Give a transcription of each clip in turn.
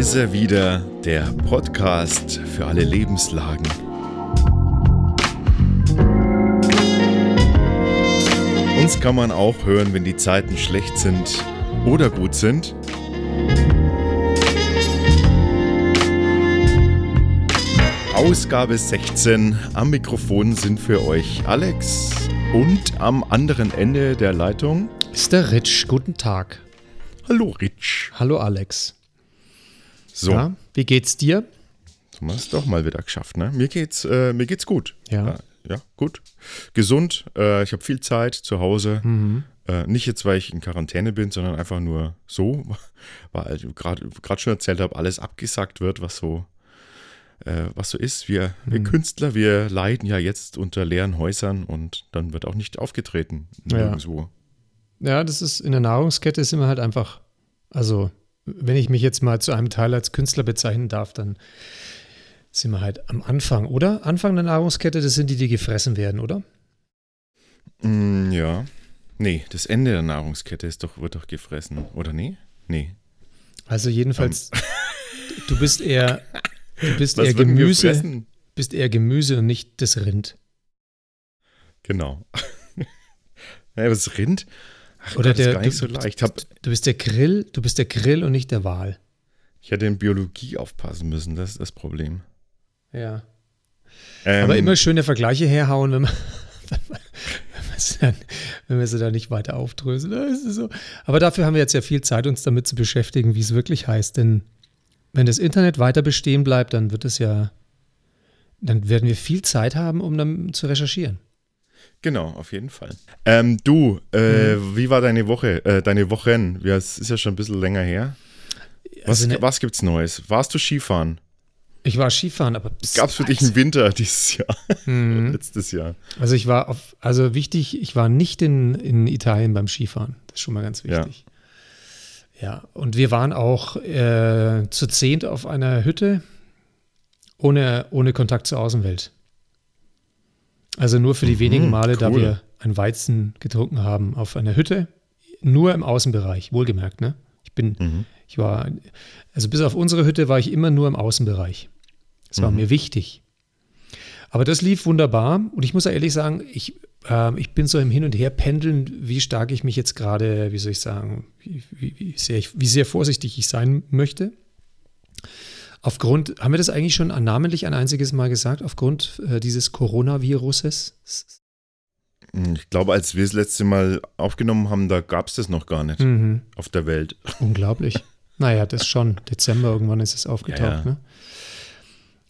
ist er wieder, der Podcast für alle Lebenslagen. Uns kann man auch hören, wenn die Zeiten schlecht sind oder gut sind. Ausgabe 16. Am Mikrofon sind für euch Alex und am anderen Ende der Leitung ist der Rich. Guten Tag. Hallo Rich. Hallo Alex. So. Ja, wie geht's dir? Wir es doch mal wieder geschafft, ne? Mir geht's, äh, mir geht's gut. Ja. Ja, gut. Gesund. Äh, ich habe viel Zeit zu Hause. Mhm. Äh, nicht jetzt, weil ich in Quarantäne bin, sondern einfach nur so, weil ich gerade schon erzählt habe, alles abgesagt wird, was so, äh, was so ist. Wir, wir Mhm. Künstler, wir leiden ja jetzt unter leeren Häusern und dann wird auch nicht aufgetreten. Ja. Nirgendwo. Ja, das ist in der Nahrungskette sind wir halt einfach, also wenn ich mich jetzt mal zu einem Teil als Künstler bezeichnen darf, dann sind wir halt am Anfang, oder? Anfang der Nahrungskette, das sind die, die gefressen werden, oder? Mm, ja. Nee, das Ende der Nahrungskette ist doch, wird doch gefressen, oder nee? Nee. Also jedenfalls, du bist eher, du bist Was eher Gemüse, bist eher Gemüse und nicht das Rind. Genau. naja, das Rind ach Oder der, gar nicht du, so leicht. Ich, hab, du bist der Grill, du bist der Grill und nicht der Wal. ich hätte in Biologie aufpassen müssen, das ist das Problem. Ja. Ähm, Aber immer schöne Vergleiche herhauen, wenn man, wenn man, sie, dann, nicht weiter aufdröseln. So. Aber dafür haben wir jetzt ja viel Zeit, uns damit zu beschäftigen, wie es wirklich heißt. Denn wenn das Internet weiter bestehen bleibt, dann wird es ja, dann werden wir viel Zeit haben, um dann zu recherchieren. Genau, auf jeden Fall. Ähm, du, äh, Mhm. wie war deine Woche, äh, deine Wochen? Ja, es ist ja schon ein bisschen länger her. Was, Also ne- was gibt's Neues? Warst du Skifahren? Ich war Skifahren, aber Gab's für dich einen Winter dieses Jahr, Mhm. letztes Jahr? Also ich war auf, also wichtig, ich war nicht in, in Italien beim Skifahren. Das ist schon mal ganz Ja. wichtig. Ja, und wir waren auch äh, zu zehnt auf einer Hütte ohne, ohne Kontakt zur Außenwelt. Also nur für die Mhm, wenigen Male, da cool. wir ein Weizen getrunken haben auf einer Hütte, nur im Außenbereich, wohlgemerkt, ne? Ich bin, Mhm. ich war, also bis auf unsere Hütte war ich immer nur im Außenbereich. Das war Mhm. mir wichtig. Aber das lief wunderbar und ich muss ja ehrlich sagen, ich, ähm, ich bin so im Hin und Her pendeln, wie stark ich mich jetzt gerade, wie soll ich sagen, wie, wie, wie, sehr ich, wie sehr vorsichtig ich sein möchte. Aufgrund, haben wir das eigentlich schon namentlich ein einziges Mal gesagt, aufgrund äh, dieses Coronaviruses? Ich glaube, als wir das letzte Mal aufgenommen haben, da gab's das noch gar nicht Mhm. auf der Welt. Unglaublich. naja, das schon. Dezember irgendwann ist es aufgetaucht. Ja, ja. Ne?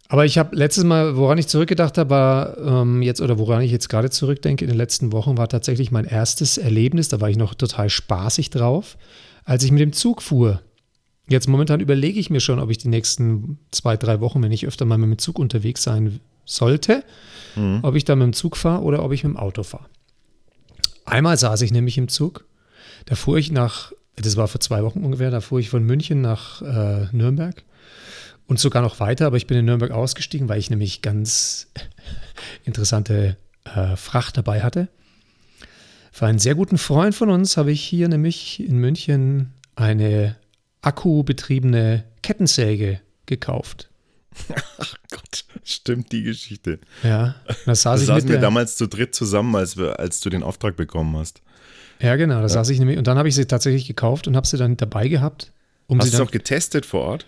Aber ich habe letztes Mal, woran ich zurückgedacht habe, war ähm, jetzt, oder woran ich jetzt gerade zurückdenke, in den letzten Wochen war tatsächlich mein erstes Erlebnis, da war ich noch total spaßig drauf, als ich mit dem Zug fuhr. Jetzt momentan überlege ich mir schon, ob ich die nächsten zwei, drei Wochen, wenn ich öfter mal mit dem Zug unterwegs sein sollte, Mhm. ob ich da mit dem Zug fahre oder ob ich mit dem Auto fahre. Einmal saß ich nämlich im Zug, da fuhr ich nach, das war vor zwei Wochen ungefähr, da fuhr ich von München nach äh, Nürnberg und sogar noch weiter, aber ich bin in Nürnberg ausgestiegen, weil ich nämlich ganz interessante äh, Fracht dabei hatte. Für einen sehr guten Freund von uns habe ich hier nämlich in München eine akkubetriebene Kettensäge gekauft. Ach Gott, stimmt die Geschichte. Ja, da saß ich saßen wir damals zu dritt zusammen, als, wir, als du den Auftrag bekommen hast. Ja, genau, da saß ich nämlich und dann habe ich sie tatsächlich gekauft und habe sie dann dabei gehabt, um Hast sie du es auch getestet vor Ort?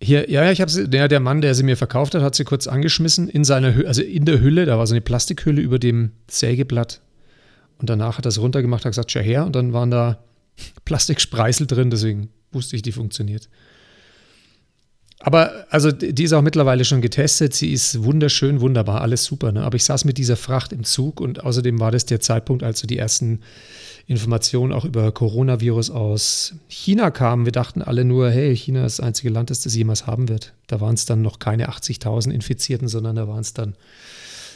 Hier, ja, ja, ich habe sie, der, der Mann, der sie mir verkauft hat, hat sie kurz angeschmissen in seiner Hülle, also in der Hülle, da war so eine Plastikhülle über dem Sägeblatt. Und danach hat er es runtergemacht, hat gesagt, schau her, und dann waren da Plastikspreißel drin, deswegen wusste ich, die funktioniert. Aber also die ist auch mittlerweile schon getestet, sie ist wunderschön, wunderbar, alles super. Ne? Aber ich saß mit dieser Fracht im Zug und außerdem war das der Zeitpunkt, als so die ersten Informationen auch über Coronavirus aus China kamen. Wir dachten alle nur, hey, China ist das einzige Land, das das jemals haben wird. Da waren es dann noch keine 80.000 Infizierten, sondern da waren es dann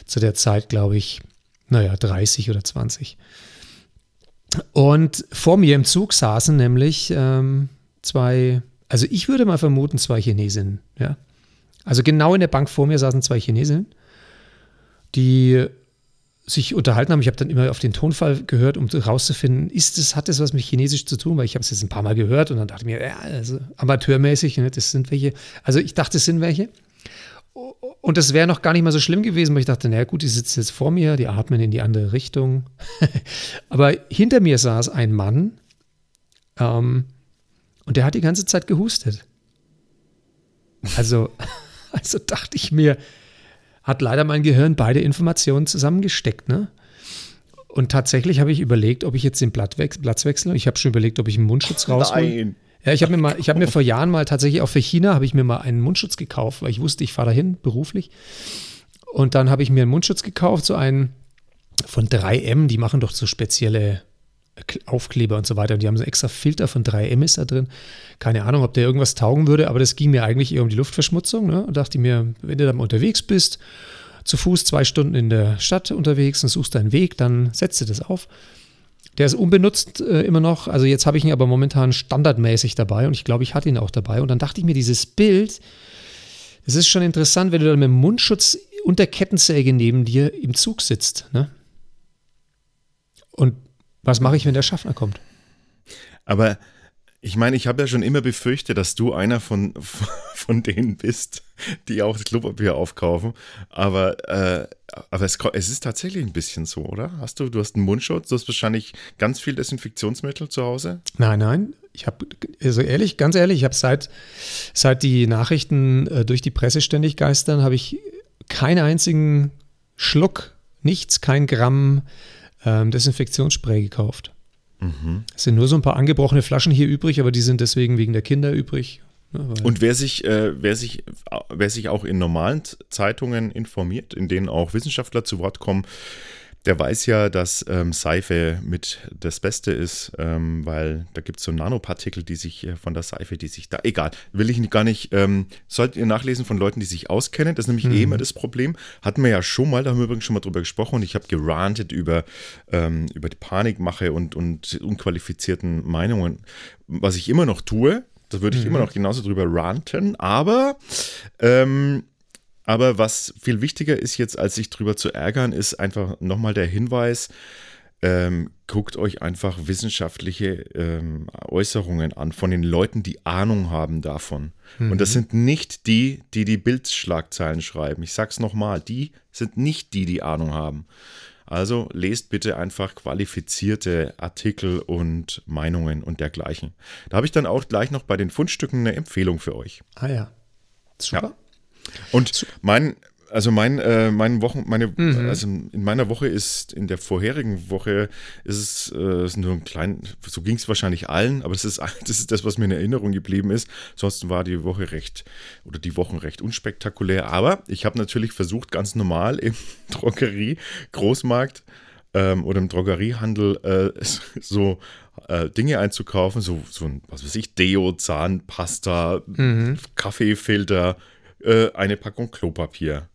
zu der Zeit, glaube ich, naja, 30 oder 20. Und vor mir im Zug saßen nämlich ähm, zwei, also ich würde mal vermuten, zwei Chinesinnen, ja. Also genau in der Bank vor mir saßen zwei Chinesinnen, die sich unterhalten haben. Ich habe dann immer auf den Tonfall gehört, um herauszufinden, ist es, hat es was mit Chinesisch zu tun? Weil ich habe es jetzt ein paar Mal gehört und dann dachte ich mir, ja, also amateurmäßig, ne, das sind welche. Also ich dachte, es sind welche. Und das wäre noch gar nicht mal so schlimm gewesen, weil ich dachte, naja gut, die sitzen jetzt vor mir, die atmen in die andere Richtung. Aber hinter mir saß ein Mann ähm, und der hat die ganze Zeit gehustet. Also, also dachte ich mir, hat leider mein Gehirn beide Informationen zusammengesteckt, ne? Und tatsächlich habe ich überlegt, ob ich jetzt den Platz wechsle. Ich habe schon überlegt, ob ich einen Mundschutz raushole. Nein. Ja, ich habe mir mal, ich habe mir vor Jahren mal tatsächlich auch für China habe ich mir mal einen Mundschutz gekauft, weil ich wusste, ich fahre dahin beruflich. Und dann habe ich mir einen Mundschutz gekauft, so einen von 3M, die machen doch so spezielle Aufkleber und so weiter. Und die haben so extra Filter von 3M ist da drin. Keine Ahnung, ob der irgendwas taugen würde, aber das ging mir eigentlich eher um die Luftverschmutzung. Ne? Und dachte mir, wenn du dann unterwegs bist, zu Fuß zwei Stunden in der Stadt unterwegs und suchst deinen Weg, dann setzt du das auf. Der ist unbenutzt äh, immer noch. Also jetzt habe ich ihn aber momentan standardmäßig dabei und ich glaube, ich hatte ihn auch dabei. Und dann dachte ich mir, dieses Bild, das ist schon interessant, wenn du dann mit dem Mundschutz und der Kettensäge neben dir im Zug sitzt. Ne? Und was mache ich, wenn der Schaffner kommt? Aber ich meine, ich habe ja schon immer befürchtet, dass du einer von, von denen bist, die auch das Klopapier aufkaufen. Aber, äh, aber es, es, ist tatsächlich ein bisschen so, oder? Hast du, du hast einen Mundschutz, du hast wahrscheinlich ganz viel Desinfektionsmittel zu Hause? Nein, nein. Ich habe, also ehrlich, ganz ehrlich, ich habe seit, seit die Nachrichten äh, durch die Presse ständig geistern, habe ich keinen einzigen Schluck, nichts, kein Gramm ähm, Desinfektionsspray gekauft. Mhm. Es sind nur so ein paar angebrochene Flaschen hier übrig, aber die sind deswegen wegen der Kinder übrig. Ne, Und wer sich, äh, wer, sich, wer sich auch in normalen Zeitungen informiert, in denen auch Wissenschaftler zu Wort kommen, der weiß ja, dass ähm, Seife mit das Beste ist, ähm, weil da gibt es so Nanopartikel, die sich äh, von der Seife, die sich da, egal, will ich gar nicht, ähm, sollt ihr nachlesen von Leuten, die sich auskennen, das ist nämlich mhm. eh immer das Problem. Hatten wir ja schon mal, da haben wir übrigens schon mal drüber gesprochen und ich habe gerantet über, ähm, über die Panikmache und, und unqualifizierten Meinungen, was ich immer noch tue. Da würde ich mhm. immer noch genauso drüber ranten, aber ähm, aber was viel wichtiger ist jetzt, als sich drüber zu ärgern, ist einfach nochmal der Hinweis, ähm, guckt euch einfach wissenschaftliche ähm, Äußerungen an von den Leuten, die Ahnung haben davon. Mhm. Und das mhm. sind nicht die, die die Bildschlagzeilen schreiben. Ich sag's nochmal, die sind nicht die, die Ahnung haben. Also lest bitte einfach qualifizierte Artikel und Meinungen und dergleichen. Da habe ich dann auch gleich noch bei den Fundstücken eine Empfehlung für euch. Ah ja. Super. Ja. Und mein, also mein, äh, mein Wochen, meine, mhm. also in meiner Woche ist, in der vorherigen Woche ist es äh, ist nur ein klein, so ging es wahrscheinlich allen, aber das ist, das ist das, was mir in Erinnerung geblieben ist. Ansonsten war die Woche recht, oder die Wochen recht unspektakulär. Aber ich habe natürlich versucht, ganz normal im Drogerie, Großmarkt ähm, oder im Drogeriehandel äh, so äh, Dinge einzukaufen, so, so ein, was weiß ich, Deo, Zahnpasta, mhm. Kaffeefilter, äh, eine Packung Klopapier.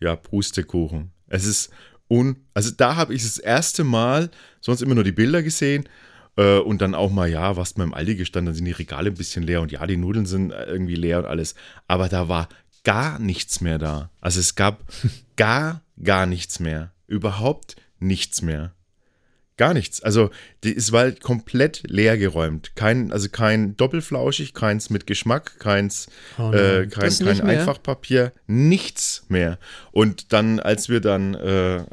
Ja, Pustekuchen. Es ist un. Also da habe ich das erste Mal sonst immer nur die Bilder gesehen äh, und dann auch mal, ja, was beim Aldi gestanden, dann sind die Regale ein bisschen leer und ja, die Nudeln sind äh, irgendwie leer und alles. Aber da war gar nichts mehr da. Also es gab gar, gar nichts mehr. Überhaupt nichts mehr. Gar nichts. Also die, war halt komplett leer geräumt. Kein, also kein Doppelflauschig, keins mit Geschmack, keins, oh äh, kein, kein Einfachpapier, nichts mehr. Und dann, als wir dann, äh,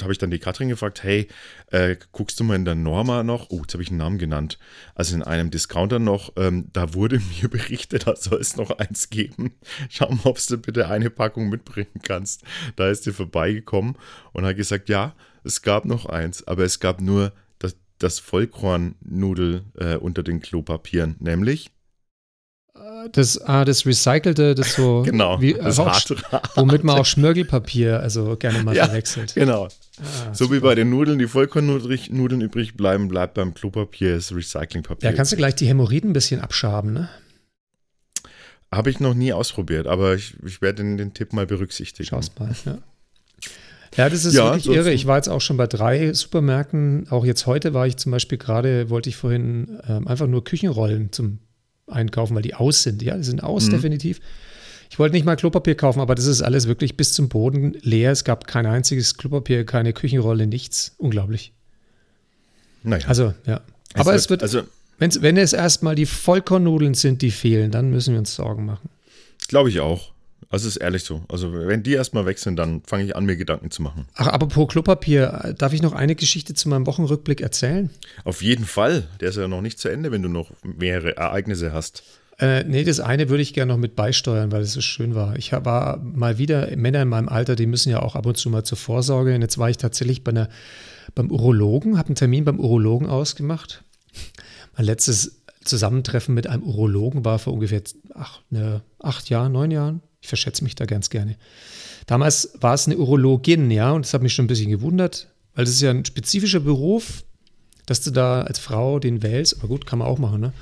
habe ich dann die Katrin gefragt, hey, äh, guckst du mal in der Norma noch? Oh, jetzt habe ich einen Namen genannt. Also in einem Discounter noch, ähm, da wurde mir berichtet, da soll es noch eins geben. Schau mal, ob du bitte eine Packung mitbringen kannst. Da ist sie vorbeigekommen und hat gesagt, ja, es gab noch eins, aber es gab nur das, das Vollkornnudel äh, unter den Klopapieren, nämlich das, ah, das Recycelte, das so. genau. Wie, das auch, womit man auch Schmirgelpapier also gerne mal ja, verwechselt. Genau. Ah, so super. wie bei den Nudeln, die Vollkornnudeln übrig bleiben, bleibt beim Klopapier das Recyclingpapier. Ja, kannst du gleich die Hämorrhoiden ein bisschen abschaben, ne? Habe ich noch nie ausprobiert, aber ich, ich werde den, den Tipp mal berücksichtigen. Schau's mal, ja. Ja, das ist ja, wirklich so irre. Ich war jetzt auch schon bei drei Supermärkten. Auch jetzt heute war ich zum Beispiel gerade, wollte ich vorhin ähm, einfach nur Küchenrollen zum einkaufen, weil die aus sind. Ja, die sind aus, mhm. definitiv. Ich wollte nicht mal Klopapier kaufen, aber das ist alles wirklich bis zum Boden leer. Es gab kein einziges Klopapier, keine Küchenrolle, nichts. Unglaublich. Naja. Also, ja. Es aber wird, es wird, also, wenn es erstmal die Vollkornnudeln sind, die fehlen, dann müssen wir uns Sorgen machen. Glaube ich auch. Also ist ehrlich so. Also wenn die erstmal weg sind, dann fange ich an, mir Gedanken zu machen. Ach, apropos Klopapier, darf ich noch eine Geschichte zu meinem Wochenrückblick erzählen? Auf jeden Fall. Der ist ja noch nicht zu Ende, wenn du noch mehrere Ereignisse hast. Äh, nee, das eine würde ich gerne noch mit beisteuern, weil es so schön war. Ich war mal wieder, Männer in meinem Alter, die müssen ja auch ab und zu mal zur Vorsorge. Und jetzt war ich tatsächlich bei einer, beim Urologen, habe einen Termin beim Urologen ausgemacht. Mein letztes Zusammentreffen mit einem Urologen war vor ungefähr ach, ne, acht Jahren, neun Jahren. Ich verschätze mich da ganz gerne. Damals war es eine Urologin, ja, und das hat mich schon ein bisschen gewundert, weil das ist ja ein spezifischer Beruf, dass du da als Frau den wählst. Aber gut, kann man auch machen, ne?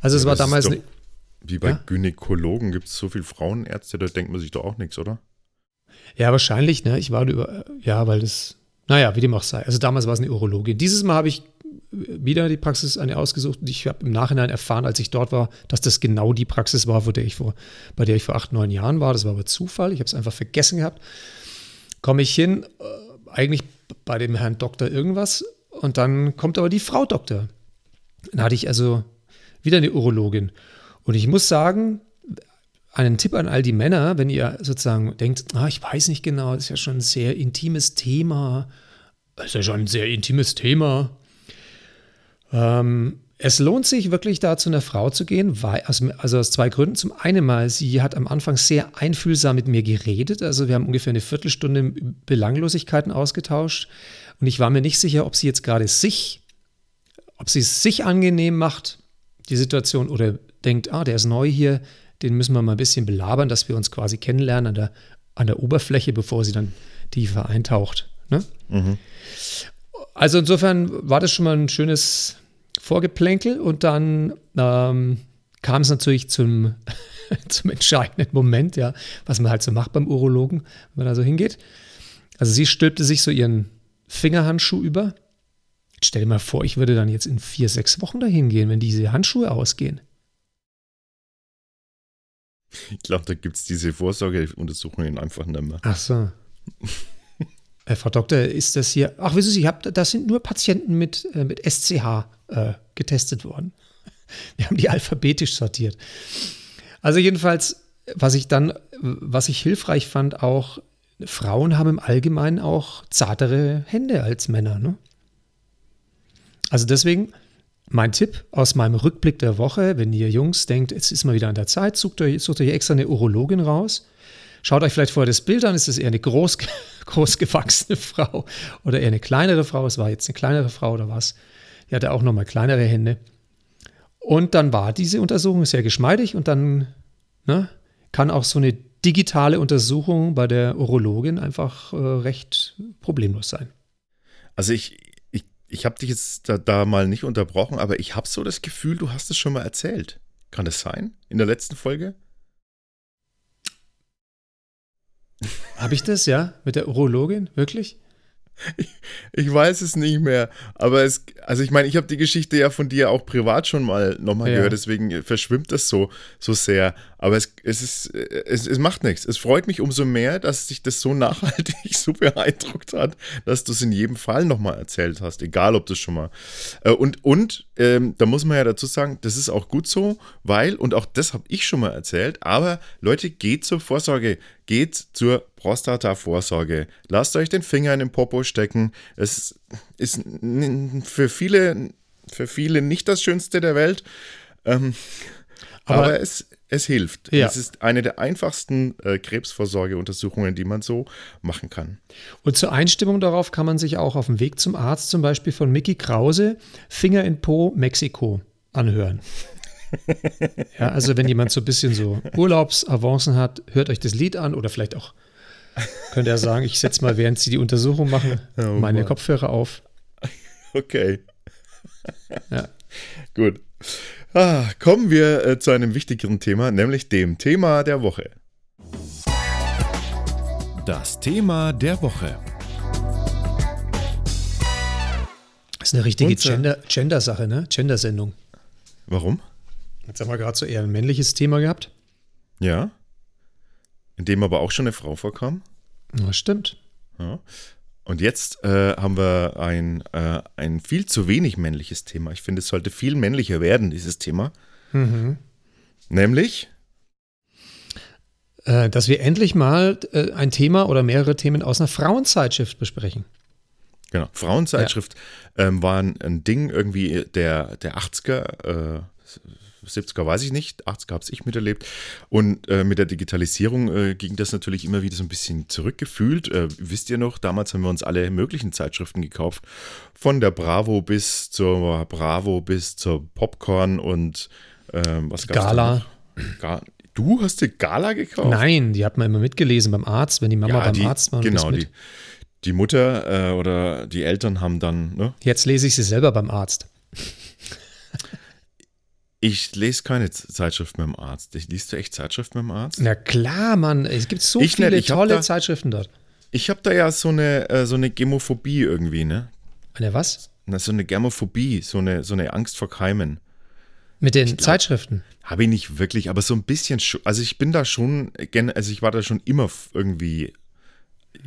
Also, es ja, war damals. Eine, wie bei ja? Gynäkologen gibt es so viele Frauenärzte, da denkt man sich doch auch nichts, oder? Ja, wahrscheinlich, ne? Ich war über, ja, weil das, naja, wie dem auch sei. Also damals war es eine Urologin. Dieses Mal habe ich wieder die Praxis eine ausgesucht. Ich habe im Nachhinein erfahren, als ich dort war, dass das genau die Praxis war, der vor, bei der ich vor acht, neun Jahren war. Das war aber Zufall. Ich habe es einfach vergessen gehabt. Komme ich hin, äh, eigentlich bei dem Herrn Doktor irgendwas. Und dann kommt aber die Frau Doktor. Dann hatte ich also wieder eine Urologin. Und ich muss sagen, einen Tipp an all die Männer, wenn ihr sozusagen denkt, ah, ich weiß nicht genau, das ist ja schon ein sehr intimes Thema. Das ist ja schon ein sehr intimes Thema. Ähm, es lohnt sich wirklich da zu einer Frau zu gehen, weil, also, aus zwei Gründen. Zum einen mal, sie hat am Anfang sehr einfühlsam mit mir geredet. Also wir haben ungefähr eine Viertelstunde Belanglosigkeiten ausgetauscht. Und ich war mir nicht sicher, ob sie jetzt gerade sich, ob sie es sich angenehm macht, die Situation, oder denkt, ah, der ist neu hier, den müssen wir mal ein bisschen belabern, dass wir uns quasi kennenlernen an der, an der Oberfläche, bevor sie dann tiefer eintaucht. Ne? Mhm. Also insofern war das schon mal ein schönes Vorgeplänkel und dann ähm, kam es natürlich zum, zum entscheidenden Moment, ja, was man halt so macht beim Urologen, wenn man da so hingeht. Also sie stülpte sich so ihren Fingerhandschuh über. Jetzt stell dir mal vor, ich würde dann jetzt in vier, sechs Wochen dahin gehen, wenn diese Handschuhe ausgehen. Ich glaube, da gibt es diese Vorsorgeuntersuchungen einfach nicht mehr. Ach so. Äh, Frau Doktor, ist das hier? Ach, wissen Sie, hab, das sind nur Patienten mit, äh, mit SCH äh, getestet worden. Wir haben die alphabetisch sortiert. Also jedenfalls, was ich dann, was ich hilfreich fand, auch Frauen haben im Allgemeinen auch zartere Hände als Männer. Ne? Also deswegen mein Tipp aus meinem Rückblick der Woche, wenn ihr Jungs denkt, es ist mal wieder an der Zeit, sucht euch, sucht euch extra eine Urologin raus Schaut euch vielleicht vorher das Bild an, ist es eher eine groß, großgewachsene Frau oder eher eine kleinere Frau? Es war jetzt eine kleinere Frau oder was? Die hatte auch nochmal kleinere Hände. Und dann war diese Untersuchung sehr geschmeidig und dann ne, kann auch so eine digitale Untersuchung bei der Urologin einfach äh, recht problemlos sein. Also ich, ich, ich habe dich jetzt da, da, mal nicht unterbrochen, aber ich habe so das Gefühl, du hast es schon mal erzählt. Kann das sein? In der letzten Folge? Habe ich das, ja? Mit der Urologin? Wirklich? Ich, ich, weiß es nicht mehr, aber es, also ich meine, ich habe die Geschichte ja von dir auch privat schon mal nochmal ja. gehört, deswegen verschwimmt das so, so sehr. Aber es, es ist, es, es macht nichts. Es freut mich umso mehr, dass sich das so nachhaltig so beeindruckt hat, dass du es in jedem Fall nochmal erzählt hast, egal ob das schon mal. Äh, und, und ähm, da muss man ja dazu sagen, das ist auch gut so, weil, und auch das habe ich schon mal erzählt, aber Leute, geht zur Vorsorge, geht zur Prostata-Vorsorge. Lasst euch den Finger in den Popo stecken. Es ist für viele, für viele nicht das Schönste der Welt. Ähm, aber, aber, es, es hilft. Ja. Es ist eine der einfachsten äh, Krebsvorsorgeuntersuchungen, die man so machen kann. Und zur Einstimmung darauf kann man sich auch auf dem Weg zum Arzt zum Beispiel von Mickey Krause Finger in Po Mexiko anhören. ja, also wenn jemand so ein bisschen so Urlaubsavancen hat, hört euch das Lied an oder vielleicht auch könnt ihr sagen, ich setze mal, während Sie die Untersuchung machen, oh, meine Mann. Kopfhörer auf. Okay. Ja. Gut. Ah, kommen wir äh, zu einem wichtigeren Thema, nämlich dem Thema der Woche. Das Thema der Woche. Das ist eine richtige Gender-Sache, Gender ne? in dem aber auch schon eine Frau vorkam. Ja, stimmt. Ja. Und jetzt äh, haben wir ein, äh, ein viel zu wenig männliches Thema. Ich finde, es sollte viel männlicher werden, dieses Thema. Mhm. Nämlich, Äh, dass wir endlich mal äh, ein Thema oder mehrere Themen aus einer Frauenzeitschrift besprechen. genau, Frauenzeitschrift ähm, war ein, ein Ding irgendwie der, der 80er, äh, 70er weiß ich nicht, 80er habe ich miterlebt. Und äh, mit der Digitalisierung äh, ging das natürlich immer wieder so ein bisschen zurückgefühlt. Äh, wisst ihr noch, damals haben wir uns alle möglichen Zeitschriften gekauft. Von der Bravo bis zur Bravo bis zur Popcorn und ähm, was gab's Gala. Ga du hast dir Gala gekauft? Nein, die hat man immer mitgelesen beim Arzt, wenn die Mama beim die, Arzt war. und Genau, die, die Mutter äh, oder die Eltern haben dann, ne? Jetzt lese ich sie selber beim Arzt. Ich lese keine Zeitschrift mit dem Arzt. Ich liest du echt Zeitschrift mit dem Arzt? Na klar, Mann. Es gibt so Ich viele hab tolle da- Zeitschriften dort. Ich habe da ja so eine, äh, so eine Gemophobie irgendwie, ne? Eine was? Na, so eine Germophobie, so eine, so eine Angst vor Keimen. Mit den Zeitschriften. Habe ich nicht wirklich, aber so ein bisschen. Also ich bin da schon, also ich war da schon immer irgendwie.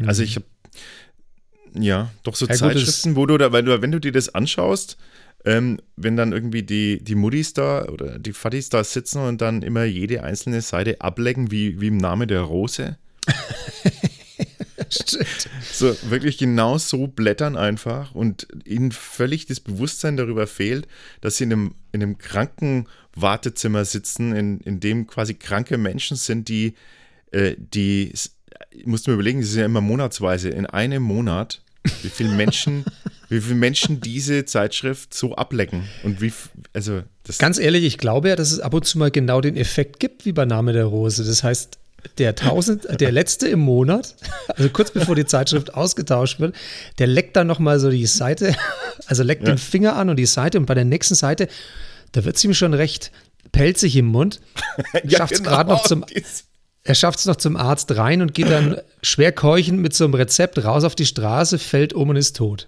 Also ich habe, ja, doch so Ja, gut, Zeitschriften, wo du da, weil du, wenn du dir das anschaust, ähm, wenn dann irgendwie die, die Muttis da oder die Fattis da sitzen und dann immer jede einzelne Seite ablecken, wie, wie im Namen der Rose. So, wirklich genau so blättern einfach und ihnen völlig das Bewusstsein darüber fehlt, dass sie in einem, in einem kranken Wartezimmer sitzen, in, in dem quasi kranke Menschen sind, die, äh, die, ich muss mir überlegen, das ist ja immer monatsweise, in einem Monat, wie viele Menschen, wie viele Menschen diese Zeitschrift so ablecken und wie, also das, Ganz ehrlich, ich glaube ja, dass es ab und zu mal genau den Effekt gibt wie bei Name der Rose. Das heißt, der tausend, der letzte im Monat, also kurz bevor die Zeitschrift ausgetauscht wird, der leckt dann noch mal so die Seite, also leckt Ja. den Finger an und die Seite und bei der nächsten Seite, da wird es ihm schon recht pelzig im Mund. schafft es genau, gerade noch zum, er schafft es noch zum Arzt rein und geht dann schwer keuchend mit so einem Rezept raus auf die Straße, fällt um und ist tot.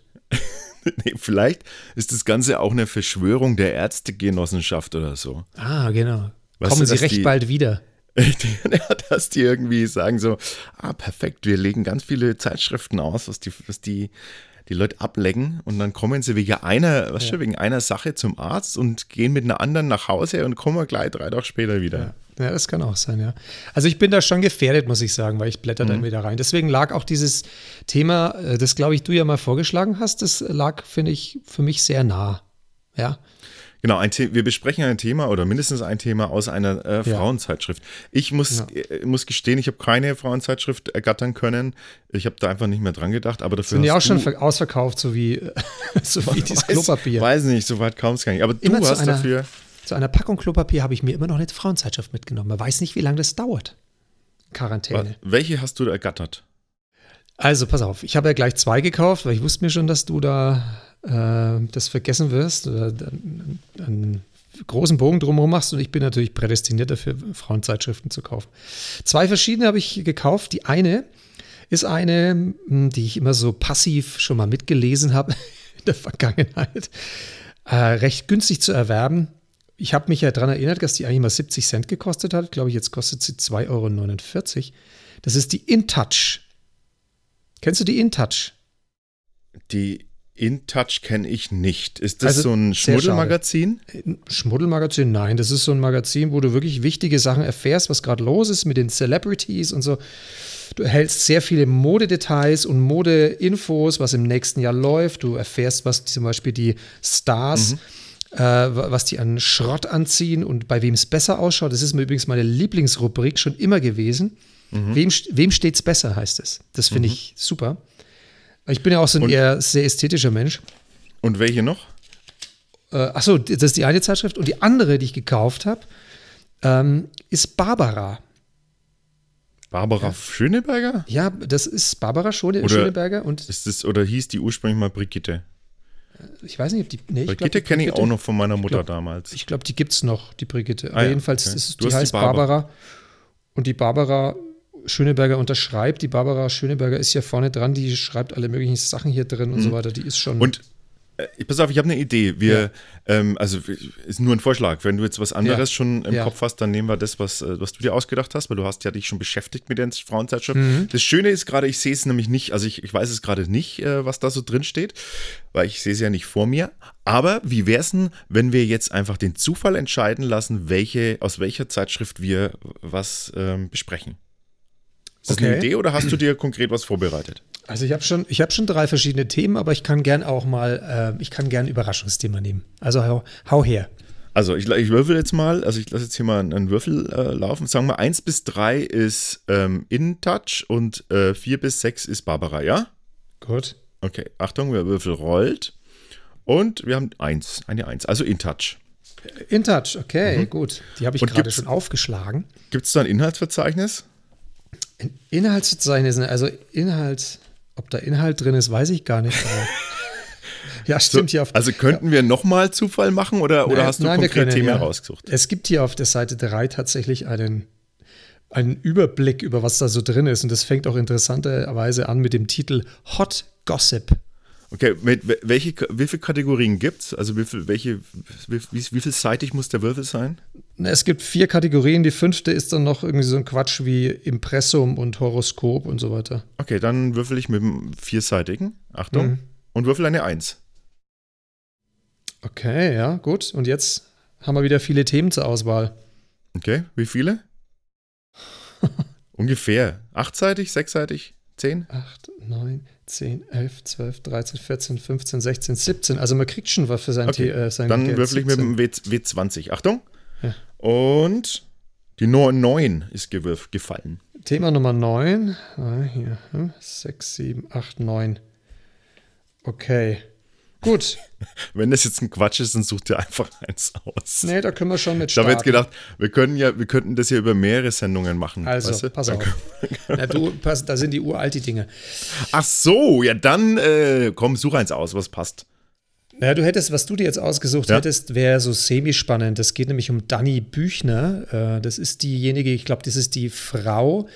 Nee, vielleicht ist das Ganze auch eine Verschwörung der Ärztegenossenschaft oder so. Ah, genau. Weißt Kommen du, Sie recht die- bald wieder. Ja, dass die irgendwie sagen so, ah, perfekt, wir legen ganz viele Zeitschriften aus, was die, was die, die Leute ablecken und dann kommen sie wegen einer, was schon, wegen einer Sache zum Arzt und gehen mit einer anderen nach Hause und kommen gleich drei Tage später wieder. Ja, das kann auch sein, ja. Also ich bin da schon gefährdet, muss ich sagen, weil ich blätter Mhm. dann wieder rein. Deswegen lag auch dieses Thema, äh, das glaube ich du ja mal vorgeschlagen hast, das lag, finde ich, für mich sehr nah. Ja. Genau, ein The wir besprechen ein Thema oder mindestens ein Thema aus einer äh, Ja. Frauenzeitschrift. Ich muss, äh, muss gestehen, ich habe keine Frauenzeitschrift ergattern können. Ich habe da einfach nicht mehr dran gedacht, aber dafür Sind ja auch schon ausverkauft, so wie, so wie dieses Klopapier. Weiß nicht, so weit kam es gar nicht. Aber Immer du hast dafür. Zu einer Packung Klopapier habe ich mir immer noch eine Frauenzeitschrift mitgenommen. Man weiß nicht, wie lange das dauert. Quarantäne. Welche hast du ergattert? Also, pass auf, ich habe ja gleich zwei gekauft, weil ich wusste mir schon, dass du da äh, das vergessen wirst oder dann- einen großen Bogen drumherum machst und ich bin natürlich prädestiniert dafür, Frauenzeitschriften zu kaufen. Zwei verschiedene habe ich gekauft. Die eine ist eine, mh, die ich immer so passiv schon mal mitgelesen habe in der Vergangenheit. Äh, recht günstig zu erwerben. Ich habe mich ja daran erinnert, dass die eigentlich mal 70 Cent gekostet hat. Glaube ich, jetzt kostet sie 2,49 Euro. Das ist die InTouch. Kennst du die InTouch? Die InTouch kenne ich nicht. Ist das Also, so ein. Schmuddelmagazin? Schmuddelmagazin? Nein, das ist so ein Magazin, wo du wirklich wichtige Sachen erfährst, was gerade los ist mit den Celebrities und so. Du erhältst sehr viele Modedetails und Modeinfos, was im nächsten Jahr läuft. Du erfährst, was zum Beispiel die Stars, äh, was die an Schrott anziehen und bei wem es besser ausschaut. Das ist mir übrigens meine Lieblingsrubrik schon immer gewesen. Wem, st- wem steht's besser, heißt es. Das finde ich super. Ich bin ja auch so ein Und- eher sehr ästhetischer Mensch. Und welche noch? Äh, achso, das ist die eine Zeitschrift. Und die andere, die ich gekauft habe, ähm, ist Barbara. Barbara Schöneberger? Ja, das ist Barbara Schone, Oder- Schöneberger. Und Ist das, oder hieß die ursprünglich mal Brigitte? Ich weiß nicht, ob die. Nee, ich glaub, Brigitte die kenne ich auch noch von meiner Mutter glaub- damals. Ich glaube, die gibt es noch, die Brigitte. Ah ja, jedenfalls, okay. ist die hast die heißt Barbara. Barbara. Und die Barbara Schöneberger unterschreibt. Die Barbara Schöneberger ist ja vorne dran, die schreibt alle möglichen Sachen hier drin und so weiter. Die ist schon. Und Äh, pass auf, ich habe eine Idee. Wir, ja. ähm, also ist nur ein Vorschlag. Wenn du jetzt was anderes ja. schon im ja. Kopf hast, dann nehmen wir das, was, äh, was du dir ausgedacht hast, weil du hast ja dich schon beschäftigt mit der Frauenzeitschrift. Mhm. Das Schöne ist gerade, ich sehe es nämlich nicht, also ich, ich weiß es gerade nicht, äh, was da so drin steht, weil ich sehe es ja nicht vor mir. Aber wie wäre es denn, wenn wir jetzt einfach den Zufall entscheiden lassen, welche, aus welcher Zeitschrift wir was ähm, besprechen? Ist das okay. eine Idee oder hast du dir konkret was vorbereitet? Also ich habe schon, ich schon drei verschiedene Themen, aber ich kann gern auch mal, äh, ich kann gern ein Überraschungsthema nehmen. Also hau, hau her. Also ich, ich, würfel jetzt mal, also ich lasse jetzt hier mal einen, Würfel äh, laufen. Sagen wir, 1 bis 3 ist ähm, InTouch und äh, 4 bis 6 ist Barbara, ja? Gut. Okay, Achtung, der Würfel rollt. Und wir haben 1, eine 1, also InTouch. InTouch, okay, mhm. gut. Die habe ich gerade schon aufgeschlagen. Gibt es da ein Inhaltsverzeichnis? Ein Inhaltsverzeichnis, also Inhalt. Ob da Inhalt drin ist, weiß ich gar nicht. ja, stimmt so, hier auf. Also könnten ja. wir nochmal Zufall machen oder, oder hast du nein, konkret Themen ja. rausgesucht? Es gibt hier auf der Seite 3 tatsächlich einen, einen Überblick über was da so drin ist. Und das fängt auch interessanterweise an mit dem Titel Hot Gossip. Okay, mit, welche, wie viele Kategorien gibt es? Also wie, viel, welche, wie, wie, wie vielseitig muss der Würfel sein? Es gibt vier Kategorien. Die fünfte ist dann noch irgendwie so ein Quatsch wie Impressum und Horoskop und so weiter. Okay, dann würfel ich mit dem vierseitigen. Achtung. Mhm. Und würfel eine Eins. Okay, ja, gut. Und jetzt haben wir wieder viele Themen zur Auswahl. Okay, wie viele? Ungefähr. Achtseitig, sechsseitig, zehn? Acht, neun, 10, 11, 12, 13, 14, 15, 16, 17. Also man kriegt schon was für sein, okay. äh, sein Dann würfel ich mit dem w, W20. Achtung. Und die 9 ist gefallen. Thema Nummer 9. Ah, hier. 6, 7, 8, 9. Okay. Gut. Wenn das jetzt ein Quatsch ist, dann sucht ihr einfach eins aus. Nee, da können wir schon mit starten. Ich habe jetzt gedacht, wir können ja, wir könnten das ja über mehrere Sendungen machen. Also, weißt du? pass auf. Na, du, pass, da sind die uralt die Dinge. Ach so, ja dann, äh, komm, such eins aus, was passt. Ja, du hättest, was du dir jetzt ausgesucht ja. hättest, wäre so semi-spannend. Das geht nämlich um Dani Büchner. Äh, das ist diejenige, ich glaube, das ist die Frau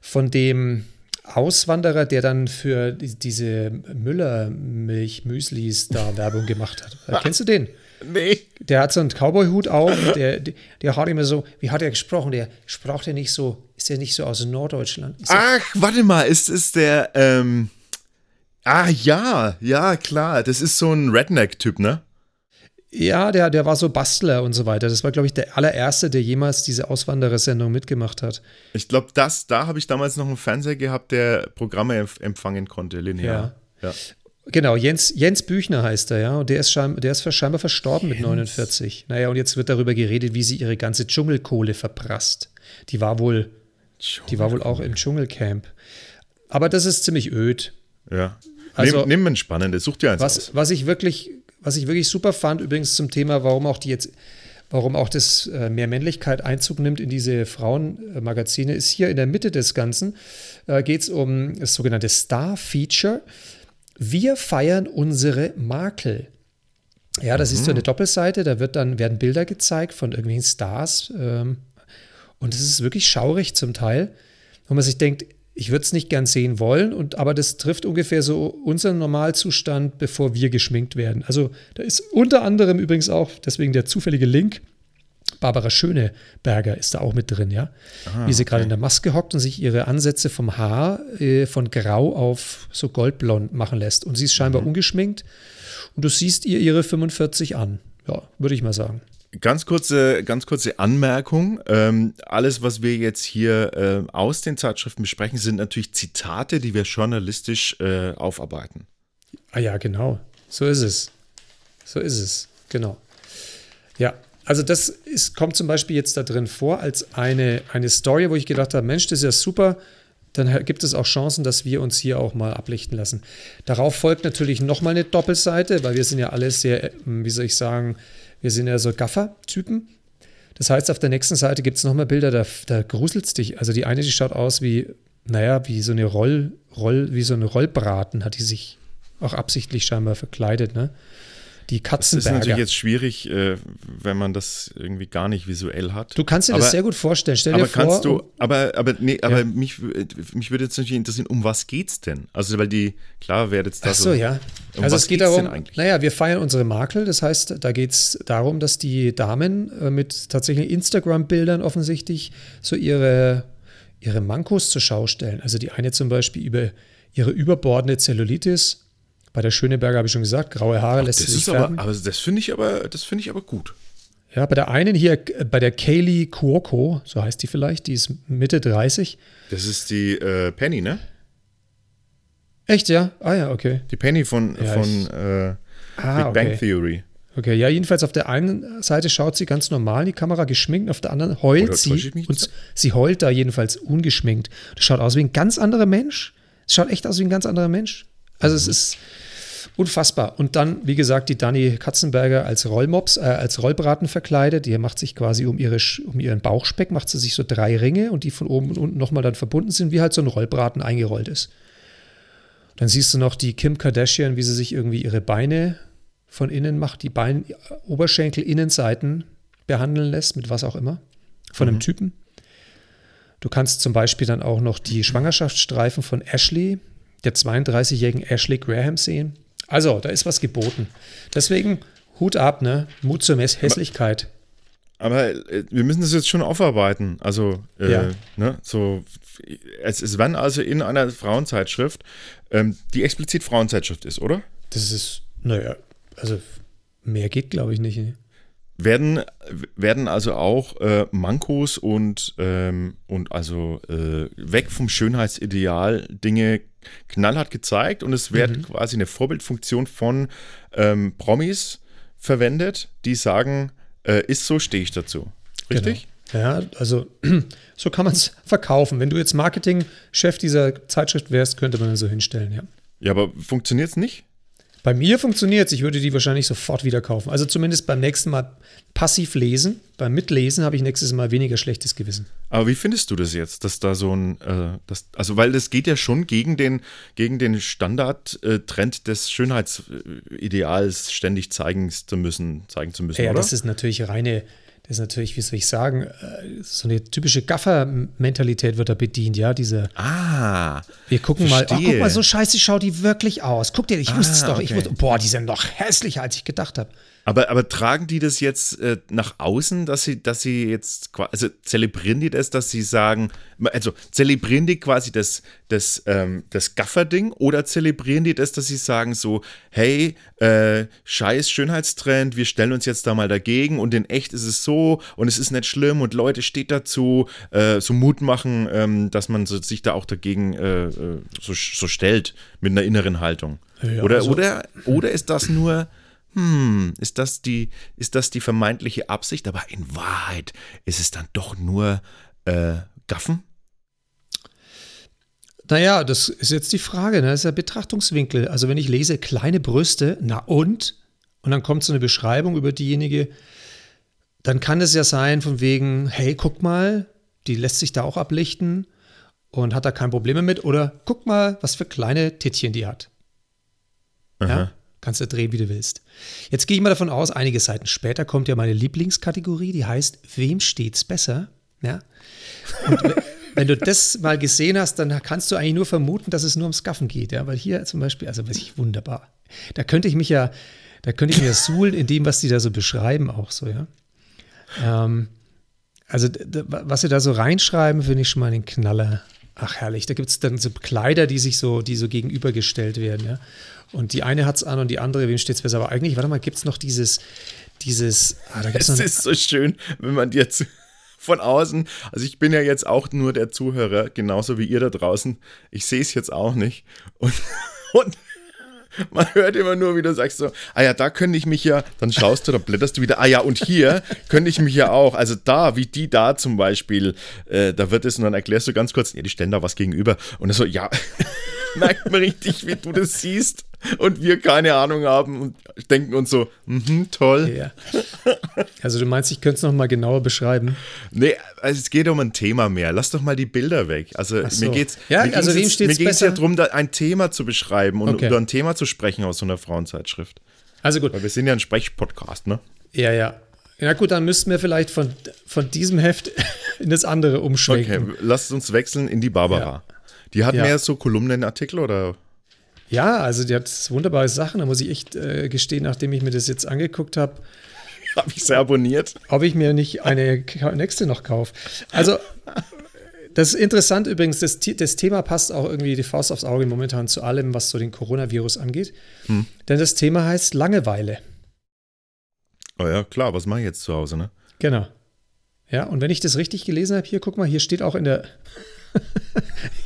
von dem Auswanderer, der dann für diese Müller-Milch-Müslis da Werbung gemacht hat. Äh, kennst du den? Nee. Der hat so einen Cowboy-Hut auf. Der, der, der, hat immer so, wie hat er gesprochen? Der sprach der nicht so, ist der nicht so aus Norddeutschland? Ach, warte mal, ist es der, ähm, ah ja, ja, klar, das ist so ein Redneck-Typ, ne? Ja, der, der war so Bastler und so weiter. Das war, glaube ich, der allererste, der jemals diese Auswanderersendung mitgemacht hat. Ich glaube, das, da habe ich damals noch einen Fernseher gehabt, der Programme empfangen konnte, linear. Ja. ja. Genau, Jens, Jens Büchner heißt er, ja. Und der ist, schein, der ist scheinbar verstorben Jens. mit 49. Naja, und jetzt wird darüber geredet, wie sie ihre ganze Dschungelkohle verprasst. Die war wohl, die war wohl auch im Dschungelcamp. Aber das ist ziemlich öd. Ja. Also, nimm, nimm ein spannendes, such dir eins was, aus. Was ich wirklich was ich wirklich super fand, übrigens zum Thema, warum auch die jetzt, warum auch das äh, mehr Männlichkeit Einzug nimmt in diese Frauenmagazine, ist hier in der Mitte des Ganzen, äh, geht es um das sogenannte Star-Feature. Wir feiern unsere Makel. Ja, das mhm. ist so eine Doppelseite, da wird dann, werden Bilder gezeigt von irgendwelchen Stars. Ähm, und es ist wirklich schaurig zum Teil, wo man sich denkt, ich würde es nicht gern sehen wollen, und, aber das trifft ungefähr so unseren Normalzustand, bevor wir geschminkt werden. Also da ist unter anderem übrigens auch, deswegen der zufällige Link, Barbara Schöneberger ist da auch mit drin, ja. Ah, Wie sie okay. gerade in der Maske hockt und sich ihre Ansätze vom Haar äh, von grau auf so goldblond machen lässt. Und sie ist scheinbar mhm. ungeschminkt und du siehst ihr ihre 45 an. Ja, würde ich mal sagen. Ganz kurze, ganz kurze Anmerkung. Ähm, alles, was wir jetzt hier äh, aus den Zeitschriften besprechen, sind natürlich Zitate, die wir journalistisch äh, aufarbeiten. Ah ja, genau. So ist es. So ist es. Genau. Ja, also das ist, kommt zum Beispiel jetzt da drin vor als eine, eine Story, wo ich gedacht habe, Mensch, das ist ja super. Dann gibt es auch Chancen, dass wir uns hier auch mal ablichten lassen. Darauf folgt natürlich nochmal eine Doppelseite, weil wir sind ja alle sehr, äh, wie soll ich sagen, wir sind ja so Gaffer-Typen. Das heißt, auf der nächsten Seite gibt es nochmal Bilder, da, da gruselt es dich. Also die eine, die schaut aus wie, naja, wie so eine Roll, Roll, wie so eine Rollbraten, hat die sich auch absichtlich scheinbar verkleidet, ne? Die Katzenberger. Das ist natürlich jetzt schwierig, äh, wenn man das irgendwie gar nicht visuell hat. Du kannst dir aber, das sehr gut vorstellen. Stell aber dir vor, kannst du, aber, aber, nee, aber mich, mich würde jetzt natürlich interessieren, um was geht's denn? Also, weil die, klar, wäre jetzt da Ach so, ja. Um also was es geht darum, eigentlich? naja, wir feiern unsere Makel. Das heißt, da geht es darum, dass die Damen äh, mit tatsächlich Instagram-Bildern offensichtlich so ihre, ihre Mankos zur Schau stellen. Also die eine zum Beispiel über ihre überbordende Zellulitis. Bei der Schöneberger habe ich schon gesagt, graue Haare lässt Das sich ist aber, aber das finde ich aber, das finde ich aber gut. Ja, bei der einen hier, bei der Kaylee Cuoco, so heißt die vielleicht, die ist Mitte 30. Das ist die äh, Penny, ne? Echt, ja? Ah ja, okay. Die Penny von, Ja, von äh, Ah, Big Bang okay. Theory. Okay, ja, jedenfalls auf der einen Seite schaut sie ganz normal in die Kamera geschminkt, auf der anderen heult Oder sie und da? sie heult da jedenfalls ungeschminkt. Das schaut aus wie ein ganz anderer Mensch. Es schaut echt aus wie ein ganz anderer Mensch. Also Mhm. es ist unfassbar. Und dann, wie gesagt, die Dani Katzenberger als Rollmops, äh, als Rollbraten verkleidet. Die macht sich quasi um, ihre, um ihren Bauchspeck, macht sie sich so drei Ringe und die von oben und unten nochmal dann verbunden sind, wie halt so ein Rollbraten eingerollt ist. Dann siehst du noch die Kim Kardashian, wie sie sich irgendwie ihre Beine von innen macht, die Bein, Oberschenkel, Innenseiten behandeln lässt, mit was auch immer, von einem Typen. Du kannst zum Beispiel dann auch noch die Schwangerschaftsstreifen von Ashley, der 32-jährigen Ashley Graham sehen. Also, da ist was geboten. Deswegen Hut ab, ne? Mut zur Mess Hässlichkeit. Aber äh, wir müssen das jetzt schon aufarbeiten. Also, äh, Ja. ne, so, es, es werden also in einer Frauenzeitschrift, ähm, die explizit Frauenzeitschrift ist, oder? Das ist, naja, also mehr geht, glaube ich, nicht. Ne? Werden, werden also auch äh, Mankos und, ähm, und also äh, weg vom Schönheitsideal Dinge knallhart gezeigt und es wird quasi eine Vorbildfunktion von ähm, Promis verwendet, die sagen, äh, ist so, stehe ich dazu. Richtig? Genau. Ja, also so kann man es verkaufen. Wenn du jetzt Marketingchef dieser Zeitschrift wärst, könnte man so hinstellen, ja. Ja, aber funktioniert es nicht? Bei mir funktioniert es. Ich würde die wahrscheinlich sofort wieder kaufen. Also zumindest beim nächsten Mal passiv lesen. Beim Mitlesen habe ich nächstes Mal weniger schlechtes Gewissen. Aber wie findest du das jetzt, dass da so ein, äh, das, also weil das geht ja schon gegen den, gegen den Standardtrend des Schönheitsideals ständig zeigen zu müssen, zeigen zu müssen, Ja, oder? das ist natürlich reine, das ist natürlich, wie soll ich sagen, äh, so eine typische Gaffer-Mentalität wird da bedient, ja, diese, ah, wir gucken mal, ach, Verstehe. guck mal, so scheiße schaut die wirklich aus. Guck dir, ich wusste es Ah, doch, ich okay. wusste, boah, die sind noch hässlicher, als ich gedacht habe. Aber, aber tragen die das jetzt äh, nach außen, dass sie, dass sie jetzt, also zelebrieren die das, dass sie sagen, also zelebrieren die quasi das, das, ähm, das Gaffer-Ding oder zelebrieren die das, dass sie sagen so, hey, äh, scheiß Schönheitstrend, wir stellen uns jetzt da mal dagegen und in echt ist es so und es ist nicht schlimm und Leute steht dazu, äh, so Mut machen, ähm, dass man so, sich da auch dagegen äh, äh, so, so stellt mit einer inneren Haltung. Ja, oder, also- oder, oder ist das nur, hm, ist das, die, ist das die vermeintliche Absicht, aber in Wahrheit ist es dann doch nur äh, Gaffen? Naja, das ist jetzt die Frage, ne? das ist der Betrachtungswinkel. Also wenn ich lese kleine Brüste, na und? Und dann kommt so eine Beschreibung über diejenige, dann kann es ja sein von wegen, hey, guck mal, die lässt sich da auch ablichten und hat da kein Problem mit. Oder guck mal, was für kleine Tittchen die hat. Ja? Kannst du drehen, wie du willst. Jetzt gehe ich mal davon aus, einige Seiten später kommt ja meine Lieblingskategorie, die heißt, wem steht's besser? Ja. Und we- wenn du das mal gesehen hast, dann kannst du eigentlich nur vermuten, dass es nur ums Gaffen geht. Ja, weil hier zum Beispiel, also was ich wunderbar. Da könnte ich mich ja, da könnte ich mir ja suhlen in dem, was die da so beschreiben, auch so, ja. Ähm, also, was sie da so reinschreiben, finde ich schon mal den Knaller. Ach, herrlich. Da gibt es dann so Kleider, die sich so, die so gegenübergestellt werden, ja. Und die eine hat es an und die andere, wem steht es besser? Aber eigentlich, warte mal, gibt es noch dieses, dieses, ah, da gibt Es noch ist so schön, wenn man jetzt von außen, also ich bin ja jetzt auch nur der Zuhörer, genauso wie ihr da draußen. Ich sehe es jetzt auch nicht. Und, und man hört immer nur, wie du sagst so, ah ja, da könnte ich mich ja, dann schaust du, dann blätterst du wieder, ah ja, und hier könnte ich mich ja auch, also da, wie die da zum Beispiel, äh, da wird es und dann erklärst du ganz kurz, ja, die stellen da was gegenüber. Und so, ja, merkt man richtig, wie du das siehst und wir keine Ahnung haben und denken uns so, mhm, toll. Ja. Also du meinst, ich könnte es noch mal genauer beschreiben? Nee, also es geht um ein Thema mehr. Lass doch mal die Bilder weg. Also so. mir geht's, Ja, mir also ging's wem jetzt- steht's Mir ging es ja darum, da ein Thema zu beschreiben und Okay. über ein Thema zu sprechen aus so einer Frauenzeitschrift. Also gut. Weil wir sind ja ein Sprechpodcast, ne? Ja, ja. Ja gut, dann müssten wir vielleicht von, von diesem Heft in das andere umschwenken. Okay, lasst uns wechseln in die Barbara. Ja. Die hat ja. mehr so Kolumnenartikel oder? Ja, also die hat wunderbare Sachen. Da muss ich echt äh, gestehen, nachdem ich mir das jetzt angeguckt habe. habe ich sie abonniert. Ob ich mir nicht eine nächste noch kaufe. Also, das ist interessant übrigens. Das, das, Thema passt auch irgendwie die Faust aufs Auge momentan zu allem, was so den Coronavirus angeht. Hm. Denn das Thema heißt Langeweile. Oh ja, klar, was mache ich jetzt zu Hause, ne? Genau. Ja, und wenn ich das richtig gelesen habe, hier, guck mal, hier steht auch in der.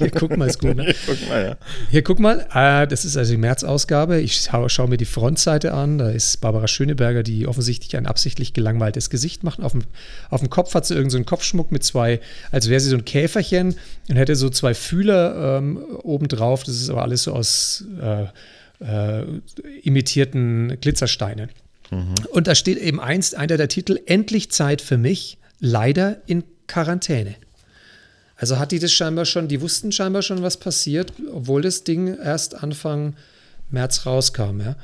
hier, guck mal, ist gut, ne? guck mal, ja. Hier, guck mal, äh, das ist also die März-Ausgabe. Ich schaue schau mir die Frontseite an. Da ist Barbara Schöneberger, die offensichtlich ein absichtlich gelangweiltes Gesicht macht. Auf dem, auf dem Kopf hat sie irgendeinen so Kopfschmuck mit zwei, als wäre sie so ein Käferchen und hätte so zwei Fühler ähm, obendrauf. Das ist aber alles so aus äh, äh, imitierten Glitzersteinen. Mhm. Und da steht eben einst einer der Titel, Endlich Zeit für mich, leider in Quarantäne. Also hat die das scheinbar schon, die wussten scheinbar schon, was passiert, obwohl das Ding erst Anfang März rauskam. Ja.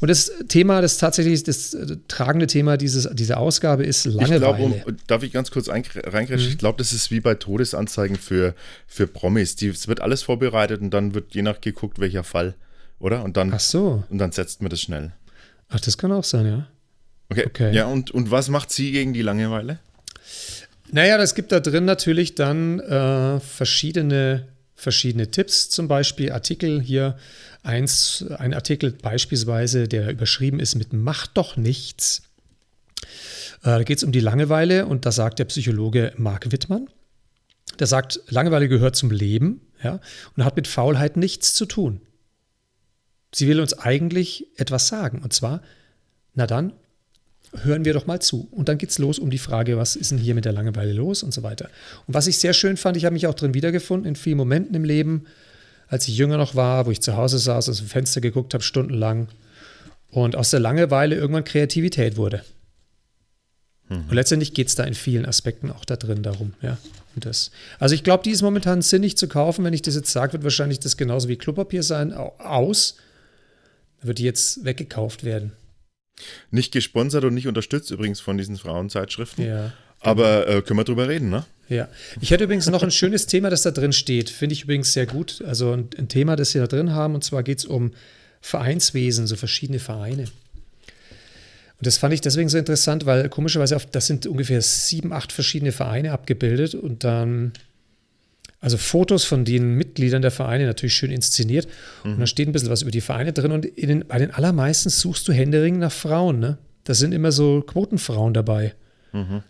Und das Thema, das tatsächlich das äh, tragende Thema dieses, dieser Ausgabe ist Langeweile. Ich glaube, um, darf ich ganz kurz reingreifen? Mhm. Ich glaube, das ist wie bei Todesanzeigen für, für Promis. Die, es wird alles vorbereitet und dann wird je nach geguckt, welcher Fall, oder? Und dann, Ach so. Und dann setzt man das schnell. Ach, das kann auch sein, ja. Okay. okay. Ja, und, und was macht sie gegen die Langeweile? Naja, das gibt da drin natürlich dann äh, verschiedene, verschiedene Tipps, zum Beispiel Artikel hier. Eins, ein Artikel beispielsweise, der überschrieben ist mit Mach doch nichts. Äh, da geht es um die Langeweile und da sagt der Psychologe Marc Wittmann, der sagt, Langeweile gehört zum Leben ja, und hat mit Faulheit nichts zu tun. Sie will uns eigentlich etwas sagen. Und zwar, na dann, hören wir doch mal zu. Und dann geht es los um die Frage, was ist denn hier mit der Langeweile los und so weiter. Und was ich sehr schön fand, ich habe mich auch drin wiedergefunden in vielen Momenten im Leben, als ich jünger noch war, wo ich zu Hause saß, aus dem Fenster geguckt habe, stundenlang und aus der Langeweile irgendwann Kreativität wurde. Mhm. Und letztendlich geht es da in vielen Aspekten auch da drin darum, ja. Und das. Also ich glaube, die ist momentan sinnig zu kaufen. Wenn ich das jetzt sage, wird wahrscheinlich das genauso wie Klopapier sein, aus wird die jetzt weggekauft werden. Nicht gesponsert und nicht unterstützt übrigens von diesen Frauenzeitschriften. Ja. Aber äh, können wir drüber reden, ne? Ja. Ich hätte übrigens noch ein schönes Thema, das da drin steht. Finde ich übrigens sehr gut. Also ein, ein Thema, das wir da drin haben. Und zwar geht es um Vereinswesen, so verschiedene Vereine. Und das fand ich deswegen so interessant, weil komischerweise, auf, das sind ungefähr sieben, acht verschiedene Vereine abgebildet. Und dann also Fotos von den Mitgliedern der Vereine natürlich schön inszeniert. Mhm. Und da steht ein bisschen was über die Vereine drin. Und den, bei den allermeisten suchst du Händering nach Frauen. Ne? Da sind immer so Quotenfrauen dabei. Mhm.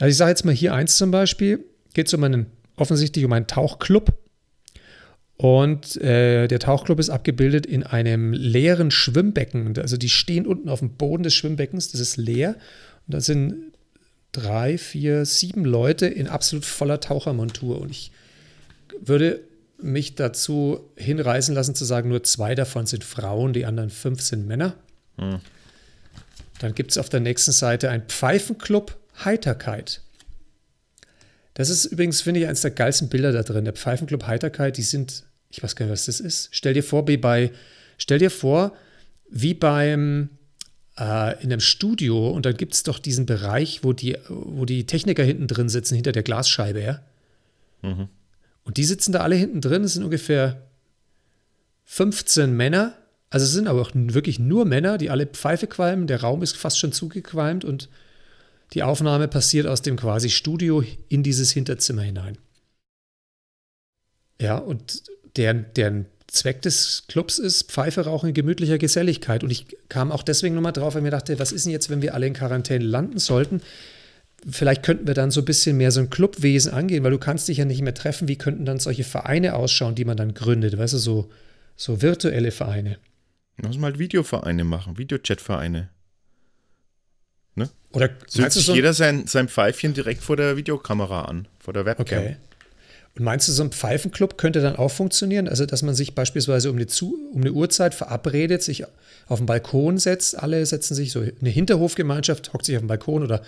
Also ich sage jetzt mal hier eins zum Beispiel. Geht es um einen, offensichtlich um einen Tauchclub. Und äh, der Tauchclub ist abgebildet in einem leeren Schwimmbecken. Also die stehen unten auf dem Boden des Schwimmbeckens. Das ist leer. Und da sind drei, vier, sieben Leute in absolut voller Tauchermontur. Und ich würde mich dazu hinreißen lassen zu sagen, nur zwei davon sind Frauen, die anderen fünf sind Männer. Hm. Dann gibt es auf der nächsten Seite ein Pfeifenclub Heiterkeit. Das ist übrigens, finde ich, eines der geilsten Bilder da drin. Der Pfeifenclub Heiterkeit, die sind, ich weiß gar nicht, was das ist. Stell dir vor, wie bei, stell dir vor, wie beim äh, in einem Studio und dann gibt es doch diesen Bereich, wo die, wo die Techniker hinten drin sitzen, hinter der Glasscheibe, ja. Mhm. Und die sitzen da alle hinten drin. Es sind ungefähr 15 Männer. Also es sind aber auch wirklich nur Männer, die alle Pfeife qualmen. Der Raum ist fast schon zugequalmt und die Aufnahme passiert aus dem quasi Studio in dieses Hinterzimmer hinein. Ja, und deren, deren Zweck des Clubs ist Pfeife rauchen in gemütlicher Geselligkeit. Und ich kam auch deswegen nochmal drauf, weil ich mir dachte, was ist denn jetzt, wenn wir alle in Quarantäne landen sollten? Vielleicht könnten wir dann so ein bisschen mehr so ein Clubwesen angehen, weil du kannst dich ja nicht mehr treffen. Wie könnten dann solche Vereine ausschauen, die man dann gründet? Weißt du, so, so virtuelle Vereine. Lass mal halt Videovereine machen, Videochatvereine. Ne? Oder Sitzt sich so jeder sein, sein Pfeifchen direkt vor der Videokamera an, vor der Webcam. Okay. Und meinst du, so ein Pfeifenclub könnte dann auch funktionieren? Also, dass man sich beispielsweise um eine, Zu um eine Uhrzeit verabredet, sich auf den Balkon setzt, alle setzen sich so, eine Hinterhofgemeinschaft hockt sich auf den Balkon oder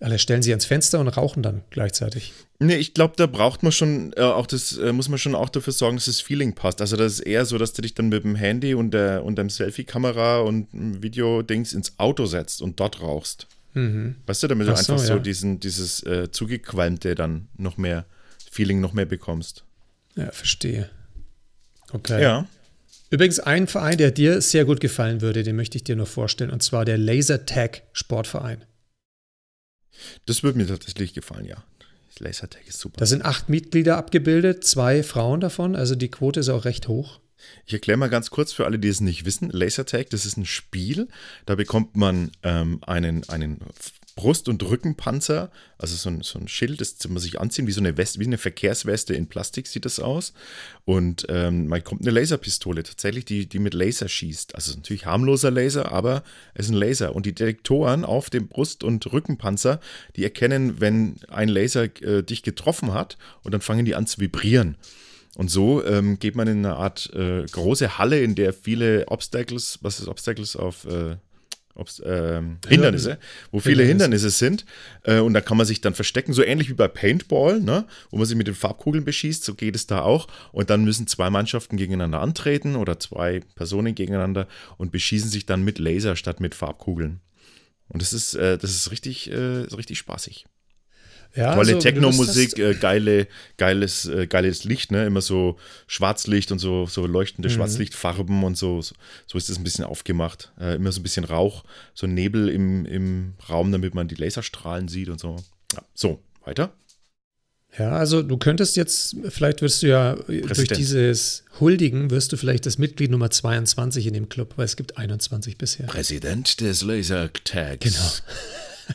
alle stellen sich ans Fenster und rauchen dann gleichzeitig. Nee, ich glaube, da braucht man schon äh, auch das, äh, muss man schon auch dafür sorgen, dass das Feeling passt. Also das ist eher so, dass du dich dann mit dem Handy und der und deinem Selfie-Kamera und Video-Dings ins Auto setzt und dort rauchst. Mhm. Weißt du, damit du so, einfach so diesen, dieses äh, zugequalmte dann noch mehr Feeling noch mehr bekommst. Ja, verstehe. Okay. Ja. Übrigens ein Verein, der dir sehr gut gefallen würde, den möchte ich dir noch vorstellen, und zwar der Lasertag Sportverein. Das würde mir tatsächlich gefallen, ja. Lasertag ist super. Da sind acht Mitglieder abgebildet, zwei Frauen davon, also die Quote ist auch recht hoch. Ich erkläre mal ganz kurz für alle, die es nicht wissen. Lasertag, das ist ein Spiel. Da bekommt man ähm, einen, einen Brust- und Rückenpanzer, also so ein, so ein Schild, das man sich anziehen, wie so eine Weste, wie eine Verkehrsweste in Plastik sieht das aus. Und ähm, man kommt eine Laserpistole, tatsächlich, die, die mit Laser schießt. Also natürlich harmloser Laser, aber es ist ein Laser. Und die Detektoren auf dem Brust- und Rückenpanzer, die erkennen, wenn ein Laser äh, dich getroffen hat und dann fangen die an zu vibrieren. Und so ähm, geht man in eine Art äh, große Halle, in der viele Obstacles, was ist Obstacles auf äh, ähm, Hindernisse, wo viele Hindernisse, Hindernisse sind. Äh, und da kann man sich dann verstecken, so ähnlich wie bei Paintball, ne? wo man sich mit den Farbkugeln beschießt, so geht es da auch. Und dann müssen zwei Mannschaften gegeneinander antreten oder zwei Personen gegeneinander und beschießen sich dann mit Laser statt mit Farbkugeln. Und das ist, äh, das ist richtig, äh, richtig spaßig. Ja, Tolle also, Techno-Musik, äh, geile, geiles, äh, geiles Licht, ne? Immer so Schwarzlicht und so, so leuchtende mhm. Schwarzlichtfarben und so. So ist das ein bisschen aufgemacht. Äh, immer so ein bisschen Rauch, so Nebel im, im Raum, damit man die Laserstrahlen sieht und so. Ja, so, weiter. Ja, also du könntest jetzt, vielleicht wirst du ja Präsident. durch dieses Huldigen, wirst du vielleicht das Mitglied Nummer 22 in dem Club, weil es gibt 21 bisher. Präsident des Lasertags. Genau.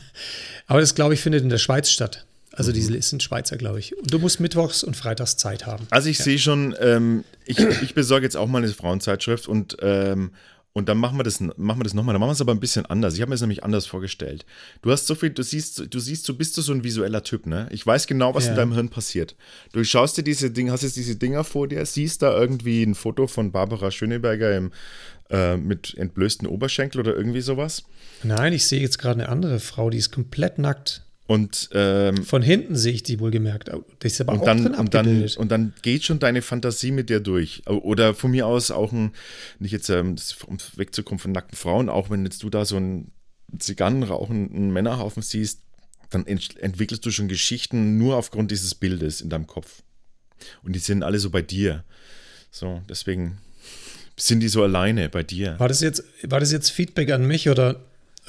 Aber das, glaube ich, findet in der Schweiz statt. Also mhm. die sind Schweizer, glaube ich. Und du musst mittwochs und freitags Zeit haben. Also ich ja. sehe schon, ähm, ich, ich besorge jetzt auch mal eine Frauenzeitschrift und, ähm, und dann machen wir das, machen wir das nochmal. Dann machen wir es aber ein bisschen anders. Ich habe mir das nämlich anders vorgestellt. Du hast so viel, du siehst, du siehst, du bist so ein visueller Typ, ne? Ich weiß genau, was ja. in deinem Hirn passiert. Du schaust dir diese Dinge, hast jetzt diese Dinger vor dir, siehst da irgendwie ein Foto von Barbara Schöneberger im, äh, mit entblößten Oberschenkel oder irgendwie sowas. Nein, ich sehe jetzt gerade eine andere Frau, die ist komplett nackt. Und ähm, von hinten sehe ich die wohlgemerkt. Das ist aber und auch dann, drin und dann und dann geht schon deine Fantasie mit dir durch. Oder von mir aus auch ein, nicht jetzt ähm, um wegzukommen von nackten Frauen, auch wenn jetzt du da so einen Zigarrenrauchenden Männerhaufen siehst, dann ent entwickelst du schon Geschichten nur aufgrund dieses Bildes in deinem Kopf. Und die sind alle so bei dir. So, deswegen sind die so alleine bei dir. War das jetzt, war das jetzt Feedback an mich oder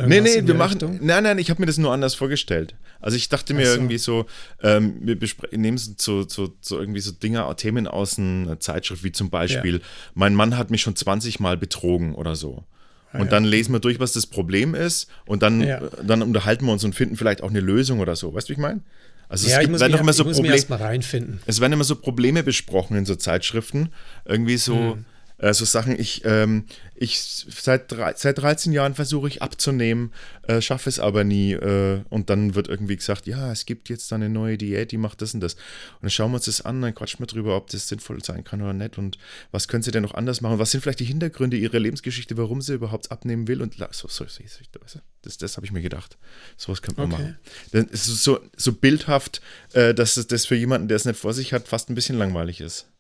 Nee, nee, wir machen. Richtung? Nein, nein, ich habe mir das nur anders vorgestellt. Also ich dachte mir so. irgendwie so, ähm, wir nehmen so, so, so irgendwie so Dinge, Themen aus einer Zeitschrift, wie zum Beispiel, ja. mein Mann hat mich schon 20 Mal betrogen oder so. Ah, und ja. dann lesen wir durch, was das Problem ist und dann, ja. dann unterhalten wir uns und finden vielleicht auch eine Lösung oder so. Weißt du, wie ich meine? Also es ja, gibt, werden mich, immer so Probleme. Es werden immer so Probleme besprochen in so Zeitschriften. Irgendwie so, hm äh, so Sachen, ich, ähm, ich seit, drei, seit 13 Jahren versuche ich abzunehmen, äh, schaffe es aber nie. Äh, und dann wird irgendwie gesagt, ja, es gibt jetzt eine neue Diät, die macht das und das. Und dann schauen wir uns das an, dann quatschen wir drüber, ob das sinnvoll sein kann oder nicht. Und was können sie denn noch anders machen? Was sind vielleicht die Hintergründe ihrer Lebensgeschichte, warum sie überhaupt abnehmen will? Und so, so, so das, das habe ich mir gedacht. Sowas könnte man okay. machen. Dann ist es so, so bildhaft, äh, dass das für jemanden, der es nicht vor sich hat, fast ein bisschen langweilig ist.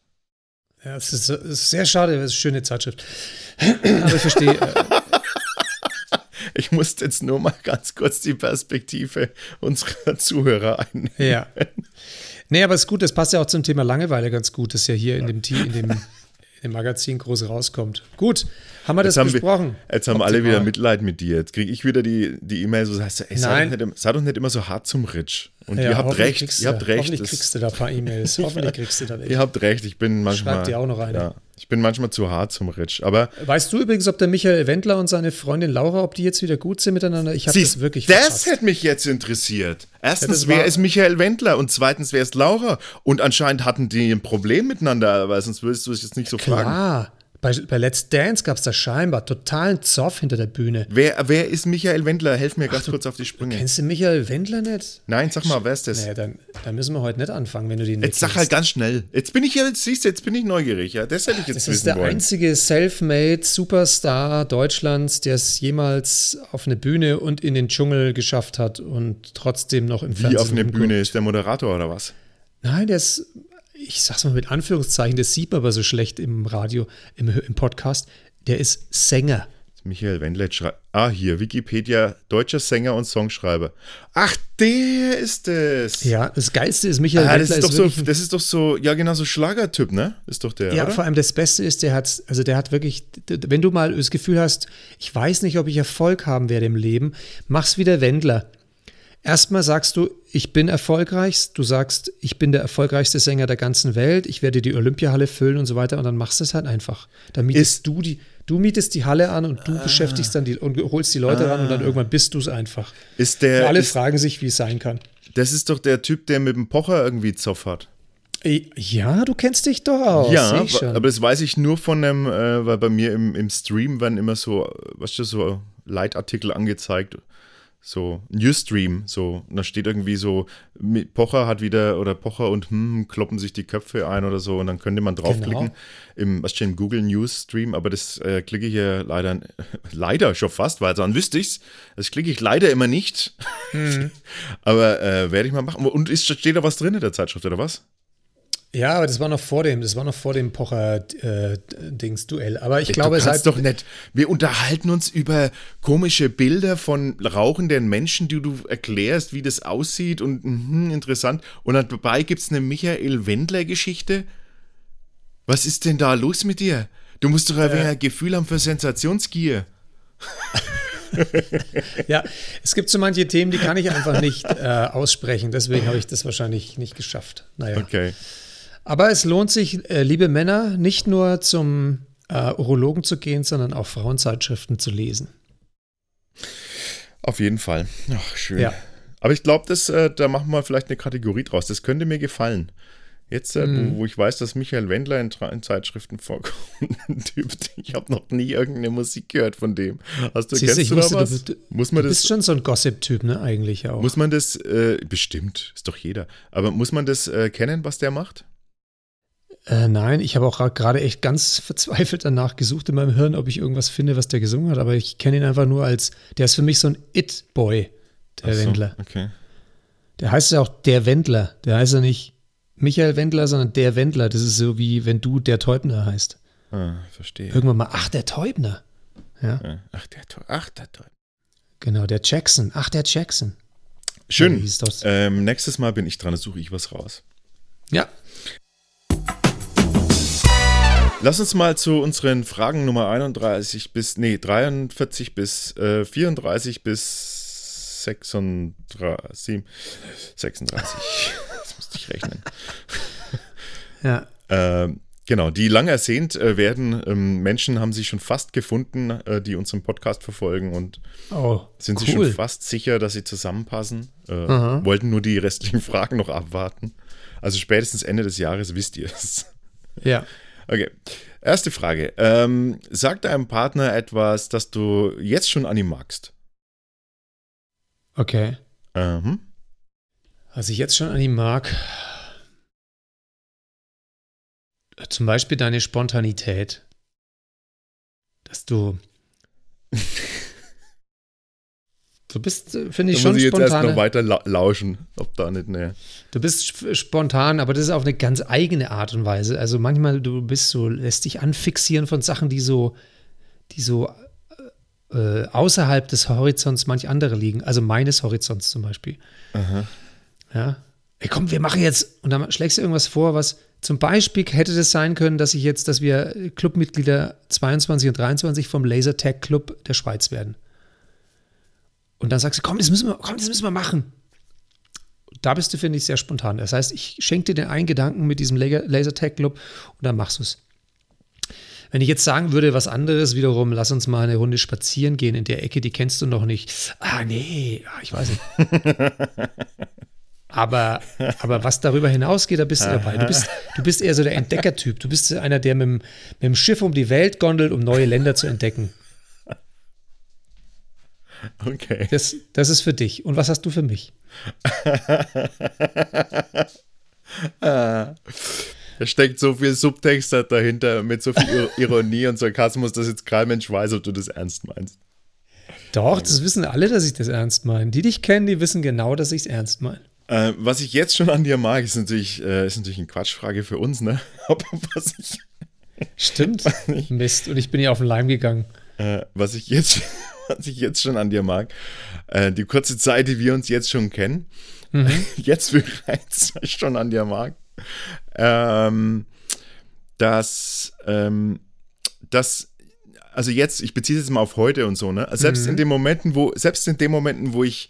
Ja, es ist, ist, sehr schade, es ist eine schöne Zeitschrift. Aber ich verstehe. Äh, ich musste jetzt nur mal ganz kurz die Perspektive unserer Zuhörer einnehmen. Ja. Nee, aber es ist gut, das passt ja auch zum Thema Langeweile ganz gut, das ja hier in dem, in dem, in dem Magazin groß rauskommt. Gut, haben wir das jetzt besprochen? Haben wir, jetzt haben Optimal. alle wieder Mitleid mit dir. Jetzt kriege ich wieder die E-Mail, so heißt ey, sei, doch nicht, sei doch nicht immer so hart zum Ritsch. Und ja, ihr habt recht. Ihr habt recht. Hoffentlich kriegst du da ein paar E-Mails. Hoffentlich kriegst du da welche. Ihr habt recht. Ich bin manchmal. Schreibt dir auch noch eine. Ja, ich bin manchmal zu hart zum Ritsch. Aber weißt du übrigens, ob der Michael Wendler und seine Freundin Laura, ob die jetzt wieder gut sind miteinander? Ich habe das wirklich Das verpasst. hätte mich jetzt interessiert. Erstens, wer ist Michael Wendler? Und zweitens, wer ist Laura? Und anscheinend hatten die ein Problem miteinander, weil sonst würdest du es jetzt nicht so Klar. fragen. Bei, bei Let's Dance gab es da scheinbar totalen Zoff hinter der Bühne. Wer, wer ist Michael Wendler? Helf mir ganz Ach, kurz auf die Sprünge. Kennst du Michael Wendler nicht? Nein, sag mal, wer ist das? Naja, dann, dann müssen wir heute nicht anfangen, wenn du den nicht Jetzt sag halt ganz schnell. Jetzt bin ich ja, siehst du, jetzt bin ich neugierig. Ja, das hätte ich jetzt Das ist der wollen. einzige Selfmade Superstar Deutschlands, der es jemals auf eine Bühne und in den Dschungel geschafft hat und trotzdem noch im Wie Fernsehen. Wie auf eine Bühne? Ist der Moderator oder was? Nein, der ist ich sag's mal mit Anführungszeichen, das sieht man aber so schlecht im Radio, im, im Podcast, der ist Sänger. Michael Wendlet schreibt, ah, hier, Wikipedia, deutscher Sänger und Songschreiber. Ach, der ist es. Ja, das Geilste ist, Michael ah, Wendler das ist, doch so, das ist doch so, ja genau, so Schlagertyp, ne? Ist doch der, Ja, oder? vor allem das Beste ist, der hat, also der hat wirklich, wenn du mal das Gefühl hast, ich weiß nicht, ob ich Erfolg haben werde im Leben, mach's wie der Wendler. Erstmal sagst du, ich bin erfolgreich. Du sagst, ich bin der erfolgreichste Sänger der ganzen Welt. Ich werde die Olympiahalle füllen und so weiter. Und dann machst du es halt einfach. Dann mietest ist, du die, du mietest die Halle an und du ah, beschäftigst dann die und holst die Leute ah, ran und dann irgendwann bist du es einfach. Ist der, und alle ist, fragen sich, wie es sein kann. Das ist doch der Typ, der mit dem Pocher irgendwie Zoff hat. Ja, du kennst dich doch aus. Ja, aber das weiß ich nur von einem, äh, weil bei mir im, im Stream werden immer so, was du, so Leitartikel angezeigt so Newsstream, so. Und da steht irgendwie so, Pocher hat wieder, oder Pocher und hm, kloppen sich die Köpfe ein oder so. Und dann könnte man draufklicken genau. im, was steht im Google Newsstream, aber das äh, klicke ich ja leider, leider schon fast, weil dann wüsste ich's. Das klicke ich leider immer nicht. Mhm. aber äh, werde ich mal machen. Und ist, steht da was drin in der Zeitschrift, oder was? Ja, aber das war noch vor dem, das war noch vor dem Pocher-Dings-Duell. Äh, aber ich du glaube, es heißt doch nicht. Wir unterhalten uns über komische Bilder von rauchenden Menschen, die du erklärst, wie das aussieht und mh, interessant. Und dabei gibt es eine Michael Wendler-Geschichte. Was ist denn da los mit dir? Du musst doch ein äh. Gefühl haben für Sensationsgier. ja, es gibt so manche Themen, die kann ich einfach nicht äh, aussprechen. Deswegen habe ich das wahrscheinlich nicht geschafft. Naja. Okay. Aber es lohnt sich, äh, liebe Männer, nicht nur zum äh, Urologen zu gehen, sondern auch Frauenzeitschriften zu lesen. Auf jeden Fall. Ach, schön. Ja. Aber ich glaube, äh, da machen wir vielleicht eine Kategorie draus. Das könnte mir gefallen. Jetzt, äh, mm. wo, wo, ich weiß, dass Michael Wendler in, in Zeitschriften vorkommt, ich habe noch nie irgendeine Musik gehört von dem. Hast du, Siehst kennst du da was? Du, muss man du bist das, schon so ein Gossip-Typ, ne, eigentlich auch. Muss man das, äh, bestimmt, ist doch jeder, aber muss man das äh, kennen, was der macht? Äh, nein, ich habe auch gerade echt ganz verzweifelt danach gesucht in meinem Hirn, ob ich irgendwas finde, was der gesungen hat. Aber ich kenne ihn einfach nur als, der ist für mich so ein It-Boy, der so, Wendler. Okay. Der heißt ja auch der Wendler. Der heißt ja nicht Michael Wendler, sondern der Wendler. Das ist so wie wenn du der Teubner heißt. Ah, verstehe. Irgendwann mal, ach, der Teubner. Ja. ja ach, der, ach, der Teubner. Genau, der Jackson. Ach, der Jackson. Schön. Ähm, nächstes Mal bin ich dran, da suche ich was raus. Ja, Lass uns mal zu unseren Fragen Nummer 31 bis, nee, 43 bis äh, 34 bis 36. 36. das musste ich rechnen. ja. Äh, genau, die lang ersehnt äh, werden. Ähm, Menschen haben sich schon fast gefunden, äh, die unseren Podcast verfolgen und oh, sind cool. sich schon fast sicher, dass sie zusammenpassen. Äh, wollten nur die restlichen Fragen noch abwarten. Also spätestens Ende des Jahres wisst ihr es. Ja. Okay. Erste Frage. Ähm, sag deinem Partner etwas, das du jetzt schon an ihm magst. Okay. Mhm. Was ich jetzt schon an ihm mag. Zum Beispiel deine Spontanität. Dass du Du bist, äh, finde ich, da schon muss ich jetzt erst noch weiter lauschen, ob da nicht, ne. Du bist spontan, aber das ist auf eine ganz eigene Art und Weise. Also manchmal, du bist so, lässt dich anfixieren von Sachen, die so, die so äh, außerhalb des Horizonts manch andere liegen. Also meines Horizonts zum Beispiel. Aha. Ja. Ey, komm, wir machen jetzt, und dann schlägst du irgendwas vor, was zum Beispiel hätte das sein können, dass ich jetzt, dass wir Clubmitglieder 22 und 23 vom Lasertag Club der Schweiz werden. Und dann sagst du, komm, das müssen wir, komm, das müssen wir machen. Da bist du, finde ich, sehr spontan. Das heißt, ich schenke dir den einen Gedanken mit diesem Lasertag-Club und dann machst du es. Wenn ich jetzt sagen würde, was anderes, wiederum, lass uns mal eine Runde spazieren gehen in der Ecke, die kennst du noch nicht. Ah, nee, ah, ich weiß nicht. Aber, aber was darüber hinausgeht, da bist du dabei. Du bist, du bist eher so der Entdeckertyp. Du bist einer, der mit dem, mit dem Schiff um die Welt gondelt, um neue Länder zu entdecken. Okay. Das, das ist für dich. Und was hast du für mich? Da steckt so viel Subtext dahinter mit so viel Ironie und Sarkasmus, dass jetzt kein Mensch weiß, ob du das ernst meinst. Doch, das wissen alle, dass ich das ernst meine. Die dich kennen, die wissen genau, dass ich es ernst meine. Äh, was ich jetzt schon an dir mag, ist natürlich, äh, ist natürlich eine Quatschfrage für uns, ne? Aber was ich. Stimmt. Mist. Und ich bin ja auf den Leim gegangen. Äh, was ich jetzt, was ich jetzt schon an dir mag, äh, die kurze Zeit, die wir uns jetzt schon kennen, mhm. jetzt bereits schon an dir mag, ähm, dass, ähm, dass also jetzt, ich beziehe es jetzt mal auf heute und so, ne? Also selbst mhm. in den Momenten, wo, selbst in den Momenten, wo ich,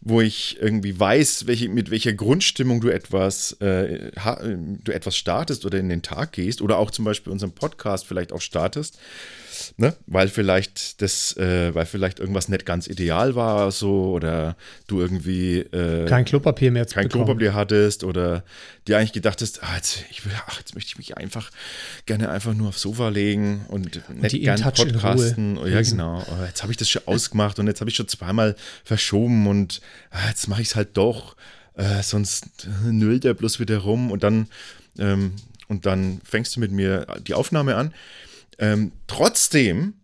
wo ich irgendwie weiß, welche, mit welcher Grundstimmung du etwas, äh, du etwas startest oder in den Tag gehst oder auch zum Beispiel unseren Podcast vielleicht auch startest, ne? weil vielleicht das, äh, weil vielleicht irgendwas nicht ganz ideal war so oder du irgendwie äh, kein Klopapier mehr kein bekommen. Klopapier hattest oder dir eigentlich gedacht hast, ah, jetzt, ich will, ach, jetzt möchte ich mich einfach gerne einfach nur aufs Sofa legen und, und nicht gerne podcasten. Oh, ja, genau. Oh, jetzt habe ich das schon ausgemacht und jetzt habe ich schon zweimal verschoben und ah, jetzt mache ich es halt doch. Äh, sonst nüllt er bloß wieder rum und dann ähm, und dann fängst du mit mir die Aufnahme an. Ähm, trotzdem,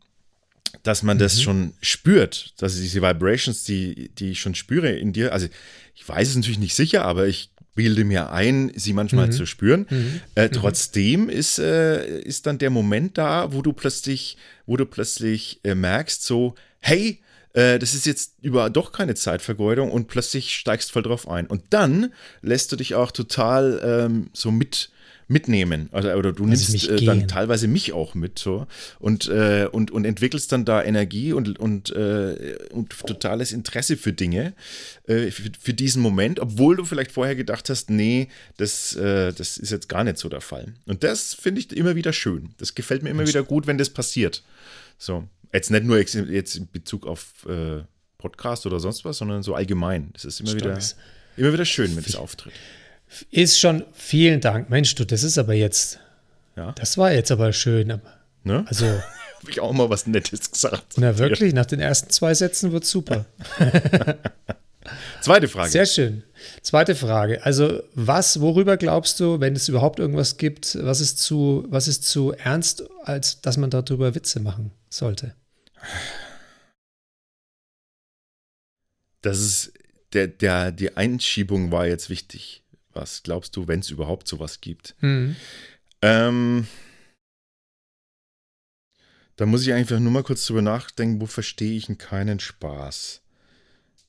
dass man mhm. das schon spürt, dass diese Vibrations, die, die ich schon spüre in dir, also ich weiß es natürlich nicht sicher, aber ich bilde mir ein, sie manchmal mhm. zu spüren. Mhm. Äh, mhm. trotzdem ist, äh, ist dann der Moment da, wo du plötzlich, wo du plötzlich äh, merkst, so, hey, äh, das ist jetzt über doch keine Zeitvergeudung und plötzlich steigst voll drauf ein. Und dann lässt du dich auch total ähm, so mit mitnehmen. Also, oder du also nimmst äh, dann teilweise mich auch mit so und, äh, und, und entwickelst dann da Energie und, und, äh, und totales Interesse für Dinge, äh, für, für, diesen Moment, obwohl du vielleicht vorher gedacht hast, nee, das, äh, das ist jetzt gar nicht so der Fall. Und das finde ich immer wieder schön. Das gefällt mir immer wieder gut, wenn das passiert. So. Jetzt nicht nur jetzt in Bezug auf äh, Podcast oder sonst was, sondern so allgemein. Das ist immer wieder, immer wieder schön, wenn das auftritt. Ist schon, vielen Dank. Mensch, du, das ist aber jetzt, ja. das war jetzt aber schön. Ne? Also. Habe ich auch mal was Nettes gesagt. Na wirklich, nach den ersten zwei Sätzen wird super. Zweite Frage. Sehr schön. Zweite Frage. Also, was, worüber glaubst du, wenn es überhaupt irgendwas gibt, was ist zu, was ist zu ernst, als dass man darüber Witze machen sollte? Das ist, der, der, die Einschiebung war jetzt wichtig. Was glaubst du, wenn es überhaupt sowas gibt? Mhm. Ähm, da muss ich einfach nur mal kurz drüber nachdenken, wo verstehe ich denn keinen Spaß?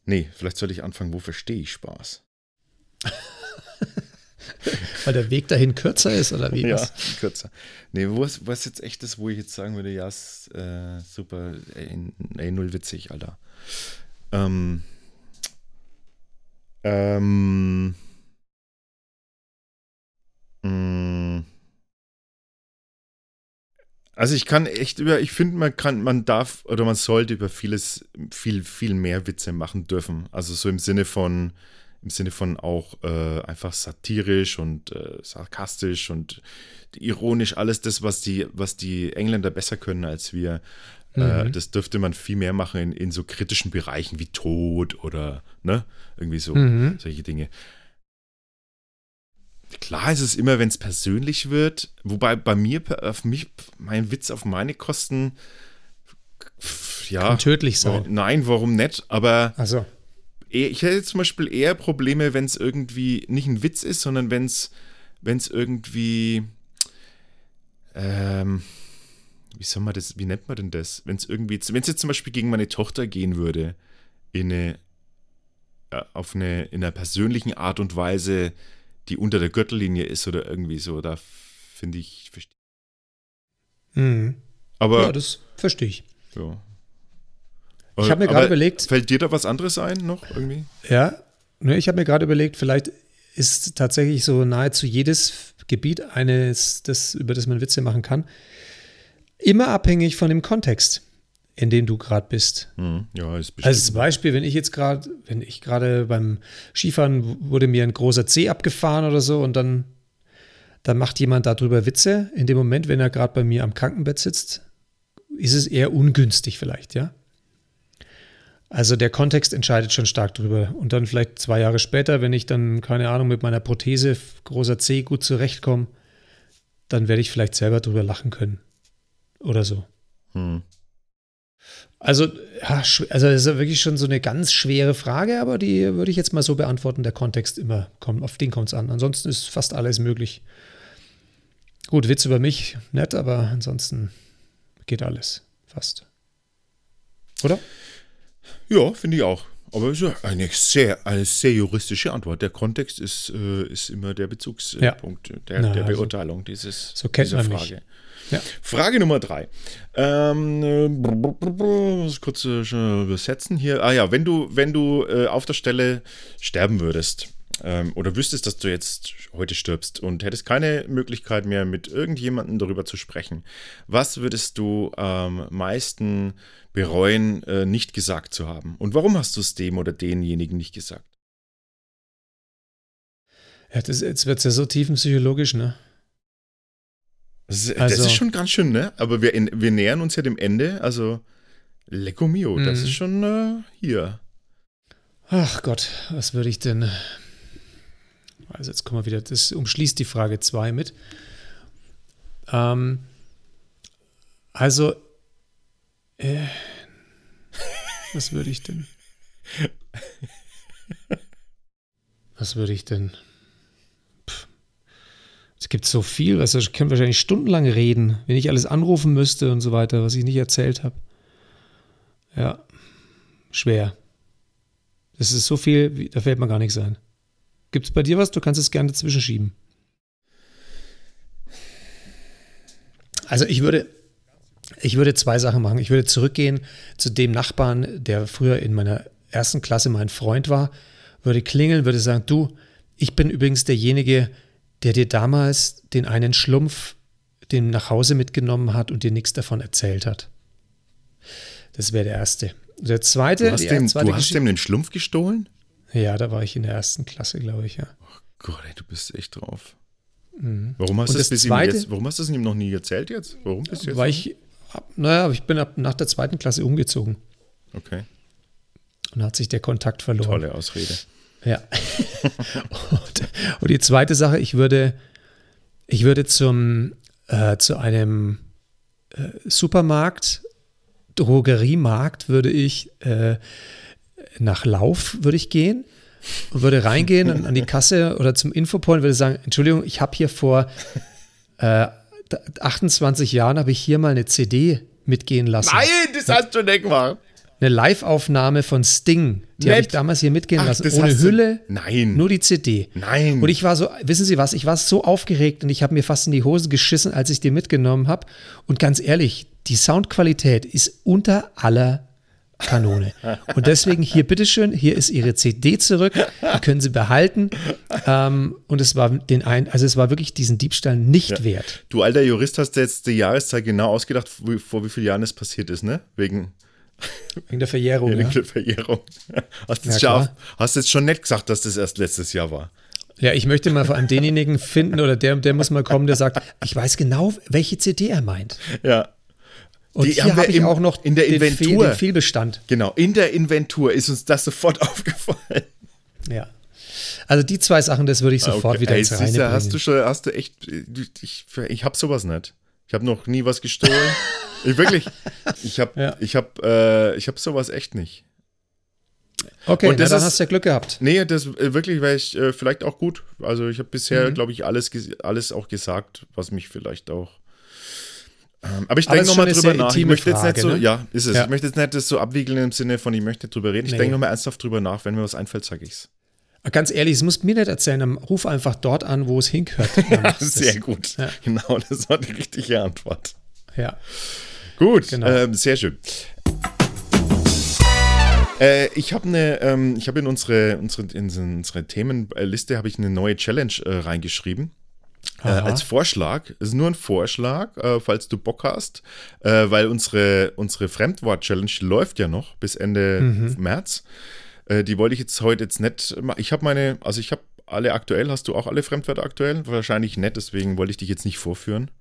Nee, vielleicht sollte ich anfangen, wo verstehe ich Spaß? Weil der Weg dahin kürzer ist, oder wie? Ja, kürzer. Nee, wo ist, was jetzt echt ist, wo ich jetzt sagen würde, ja, ist, äh, super, ey, ey, null witzig, Alter. Ähm, ähm. Also ich kann echt über, ich finde, man kann, man darf oder man sollte über vieles, viel, viel mehr Witze machen dürfen. Also so im Sinne von, im Sinne von auch äh, einfach satirisch und äh, sarkastisch und ironisch, alles das, was die, was die Engländer besser können als wir. Äh, mhm. Äh, das dürfte man viel mehr machen in, in so kritischen Bereichen wie Tod oder ne, irgendwie so mhm. solche Dinge. Klar ist es immer, wenn es persönlich wird, wobei bei mir, auf mich, mein Witz auf meine Kosten, ja. Kann tödlich sein. nein, warum nicht? Aber also. ich hätte zum Beispiel eher Probleme, wenn es irgendwie nicht ein Witz ist, sondern wenn es wenn es irgendwie, ähm, wie soll man das, wie nennt man denn das? Wenn es irgendwie, wenn es jetzt zum Beispiel gegen meine Tochter gehen würde, in eine, äh, auf eine, in einer persönlichen Art und Weise, die unter der Gürtellinie ist oder irgendwie so. Da finde ich. Mhm. Aber, ja, das verstehe ich. Ja. Ich habe mir gerade überlegt. Fällt dir da was anderes ein noch irgendwie? Ja, ne, ich habe mir gerade überlegt, vielleicht ist tatsächlich so nahezu jedes Gebiet eines, das, über das man Witze machen kann, immer abhängig von dem Kontext. In dem du gerade bist. Hm, ja, ist bestimmt. Als Beispiel, wenn ich jetzt gerade, wenn ich gerade beim Skifahren wurde mir ein großer Zeh abgefahren oder so und dann, dann macht jemand darüber Witze. In dem Moment, wenn er gerade bei mir am Krankenbett sitzt, ist es eher ungünstig vielleicht, ja. Also der Kontext entscheidet schon stark drüber. Und dann vielleicht zwei Jahre später, wenn ich dann, keine Ahnung, mit meiner Prothese großer C gut zurechtkomme, dann werde ich vielleicht selber drüber lachen können. Oder so. Hm. Also, ja, also das ist wirklich schon so eine ganz schwere Frage, aber die würde ich jetzt mal so beantworten. Der Kontext immer kommt, auf den kommt es an. Ansonsten ist fast alles möglich. Gut, Witz über mich, nett, aber ansonsten geht alles. Fast. Oder? Ja, finde ich auch. Aber es ist eine sehr, eine sehr juristische Antwort. Der Kontext ist, äh, ist immer der Bezugspunkt ja. der, Na, der, also Beurteilung also, dieses, so dieser Frage. Ja. Frage Nummer drei. Ähm, äh, muss kurz äh, übersetzen hier. Ah ja, wenn du, wenn du äh, auf der Stelle sterben würdest ähm, oder wüsstest, dass du jetzt heute stirbst und hättest keine Möglichkeit mehr mit irgendjemandem darüber zu sprechen, was würdest du am ähm, meisten bereuen, äh, nicht gesagt zu haben? Und warum hast du es dem oder denjenigen nicht gesagt? Ja, das, jetzt wird es ja so tiefenpsychologisch, ne? Das ist, also, das ist, schon ganz schön, ne? Aber wir, wir nähern uns ja dem Ende. Also, Lecco mio, das mhm. ist schon äh, hier. Ach Gott, was würde ich denn. Also, jetzt kommen wir wieder. Das umschließt die Frage 2 mit. Ähm, also, äh, was würde ich denn? Was würde ich denn? Es gibt so viel, du, ich könnte wahrscheinlich stundenlang reden, wenn ich alles anrufen müsste und so weiter, was ich nicht erzählt habe. Ja, schwer. Das ist so viel, da fällt mir gar nichts ein. Gibt es bei dir was? Du kannst es gerne dazwischen schieben. Also ich würde, ich würde zwei Sachen machen. Ich würde zurückgehen zu dem Nachbarn, der früher in meiner ersten Klasse mein Freund war, würde klingeln, würde sagen, du, ich bin übrigens derjenige, der dir damals den einen Schlumpf den nach Hause mitgenommen hat und dir nichts davon erzählt hat. Das wäre der erste. Der zweite. Du hast, dem, du hast dem den Schlumpf gestohlen? Ja, da war ich in der ersten Klasse, glaube ich, ja. Oh Gott, ey, du bist echt drauf. Mhm. Warum hast du das, das zweite, jetzt, warum hast du es ihm noch nie erzählt jetzt? Warum bist du jetzt? Weil ich, naja, ich bin ab nach der zweiten Klasse umgezogen. Okay. Und hat sich der Kontakt verloren. Tolle Ausrede. Ja. und, und, die zweite Sache, ich würde, ich würde zum, äh, zu einem äh, Supermarkt, Drogeriemarkt, würde ich äh, nach Lauf würde ich gehen und würde reingehen an, an die Kasse oder zum Infopoint würde sagen, Entschuldigung, ich habe hier vor 28 äh, Jahren habe ich hier mal eine CD mitgehen lassen. Nein, das hast du nicht gemacht eine Live-Aufnahme von Sting. Die habe ich damals hier mitgehen Ach, lassen. Ohne Hülle. Du, nein. Nur die CD. Nein. Und ich war so, wissen Sie was, ich war so aufgeregt und ich habe mir fast in die Hose geschissen, als ich die mitgenommen habe. Und ganz ehrlich, die Soundqualität ist unter aller Kanone. Und deswegen hier, bitteschön, hier ist Ihre CD zurück, die können Sie behalten. Ähm, und es war den ein, also es war wirklich diesen Diebstahl nicht ja. wert. Du alter Jurist hast jetzt die Jahreszeit genau ausgedacht, vor wie vielen Jahren es passiert ist, ne? Wegen Wegen der Verjährung. Wegen ja. der Verjährung. Hast, ja, schon, hast jetzt schon nett gesagt, dass das erst letztes Jahr war. Ja, ich möchte mal vor allem denjenigen finden oder der, der muss mal kommen, der sagt, ich weiß genau, welche CD er meint. Ja. Und die hier habe ich im, auch noch in der den, Inventur. Fehl, den Fehlbestand. Genau, in der Inventur ist uns das sofort aufgefallen. Ja. Also die zwei Sachen, das würde ich sofort okay. wieder ins Reine bringen. Hast du schon, hast du echt, ich, ich habe sowas nicht. Ich habe noch nie was gestohlen. ich wirklich, ich habe ja. ich hab, äh, ich hab sowas echt nicht. Okay, und das na, dann ist, hast du ja Glück gehabt. Nee, das äh, wirklich wäre ich äh, vielleicht auch gut. Also ich habe bisher, mhm. glaube ich, alles, alles auch gesagt, was mich vielleicht auch. Ähm, aber ich denke nochmal drüber nach. Ich möchte Frage, jetzt nicht so, ne? ja, ist es. Ja. Ich möchte jetzt nicht das so abwiegeln im Sinne von, ich möchte drüber reden. Ich nee. denke nochmal ernsthaft drüber nach. Wenn mir was einfällt, sage ich's. Ganz ehrlich, es muss mir nicht erzählen, dann ruf einfach dort an, wo es hingehört. sehr gut. Ja. Genau, das war die richtige Antwort. Ja. Gut, genau. ähm, sehr schön. Äh, ich habe eine, ähm, ich habe in unsere, unsere, in unsere Themenliste habe ich eine neue Challenge äh, reingeschrieben. Äh, als Vorschlag, ist nur ein Vorschlag, äh, falls du Bock hast, äh, weil unsere, unsere Fremdwort-Challenge läuft ja noch bis Ende mhm. März. Äh, die wollte ich jetzt heute jetzt nicht machen. Ich habe meine, also ich habe alle aktuell, hast du auch alle Fremdwörter aktuell? Wahrscheinlich nicht, deswegen wollte ich dich jetzt nicht vorführen.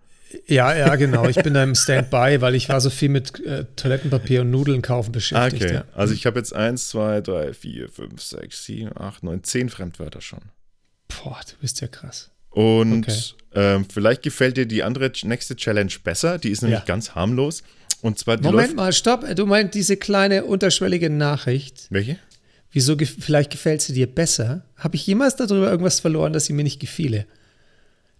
Ja, ja, genau. Ich bin da im Standby, weil ich war so viel mit äh, Toilettenpapier und Nudeln kaufen beschäftigt. Okay, ja. also ich habe jetzt 1, 2, 3, 4, 5, 6, 7, 8, 9, 10 Fremdwörter schon. Boah, du bist ja krass. Und okay. ähm, vielleicht gefällt dir die andere nächste Challenge besser. Die ist nämlich ja. ganz harmlos. Und zwar Moment mal, stopp. Du meinst diese kleine unterschwellige Nachricht. Welche? Wieso vielleicht gefällt sie dir besser? Habe ich jemals darüber irgendwas verloren, dass sie mir nicht gefiele?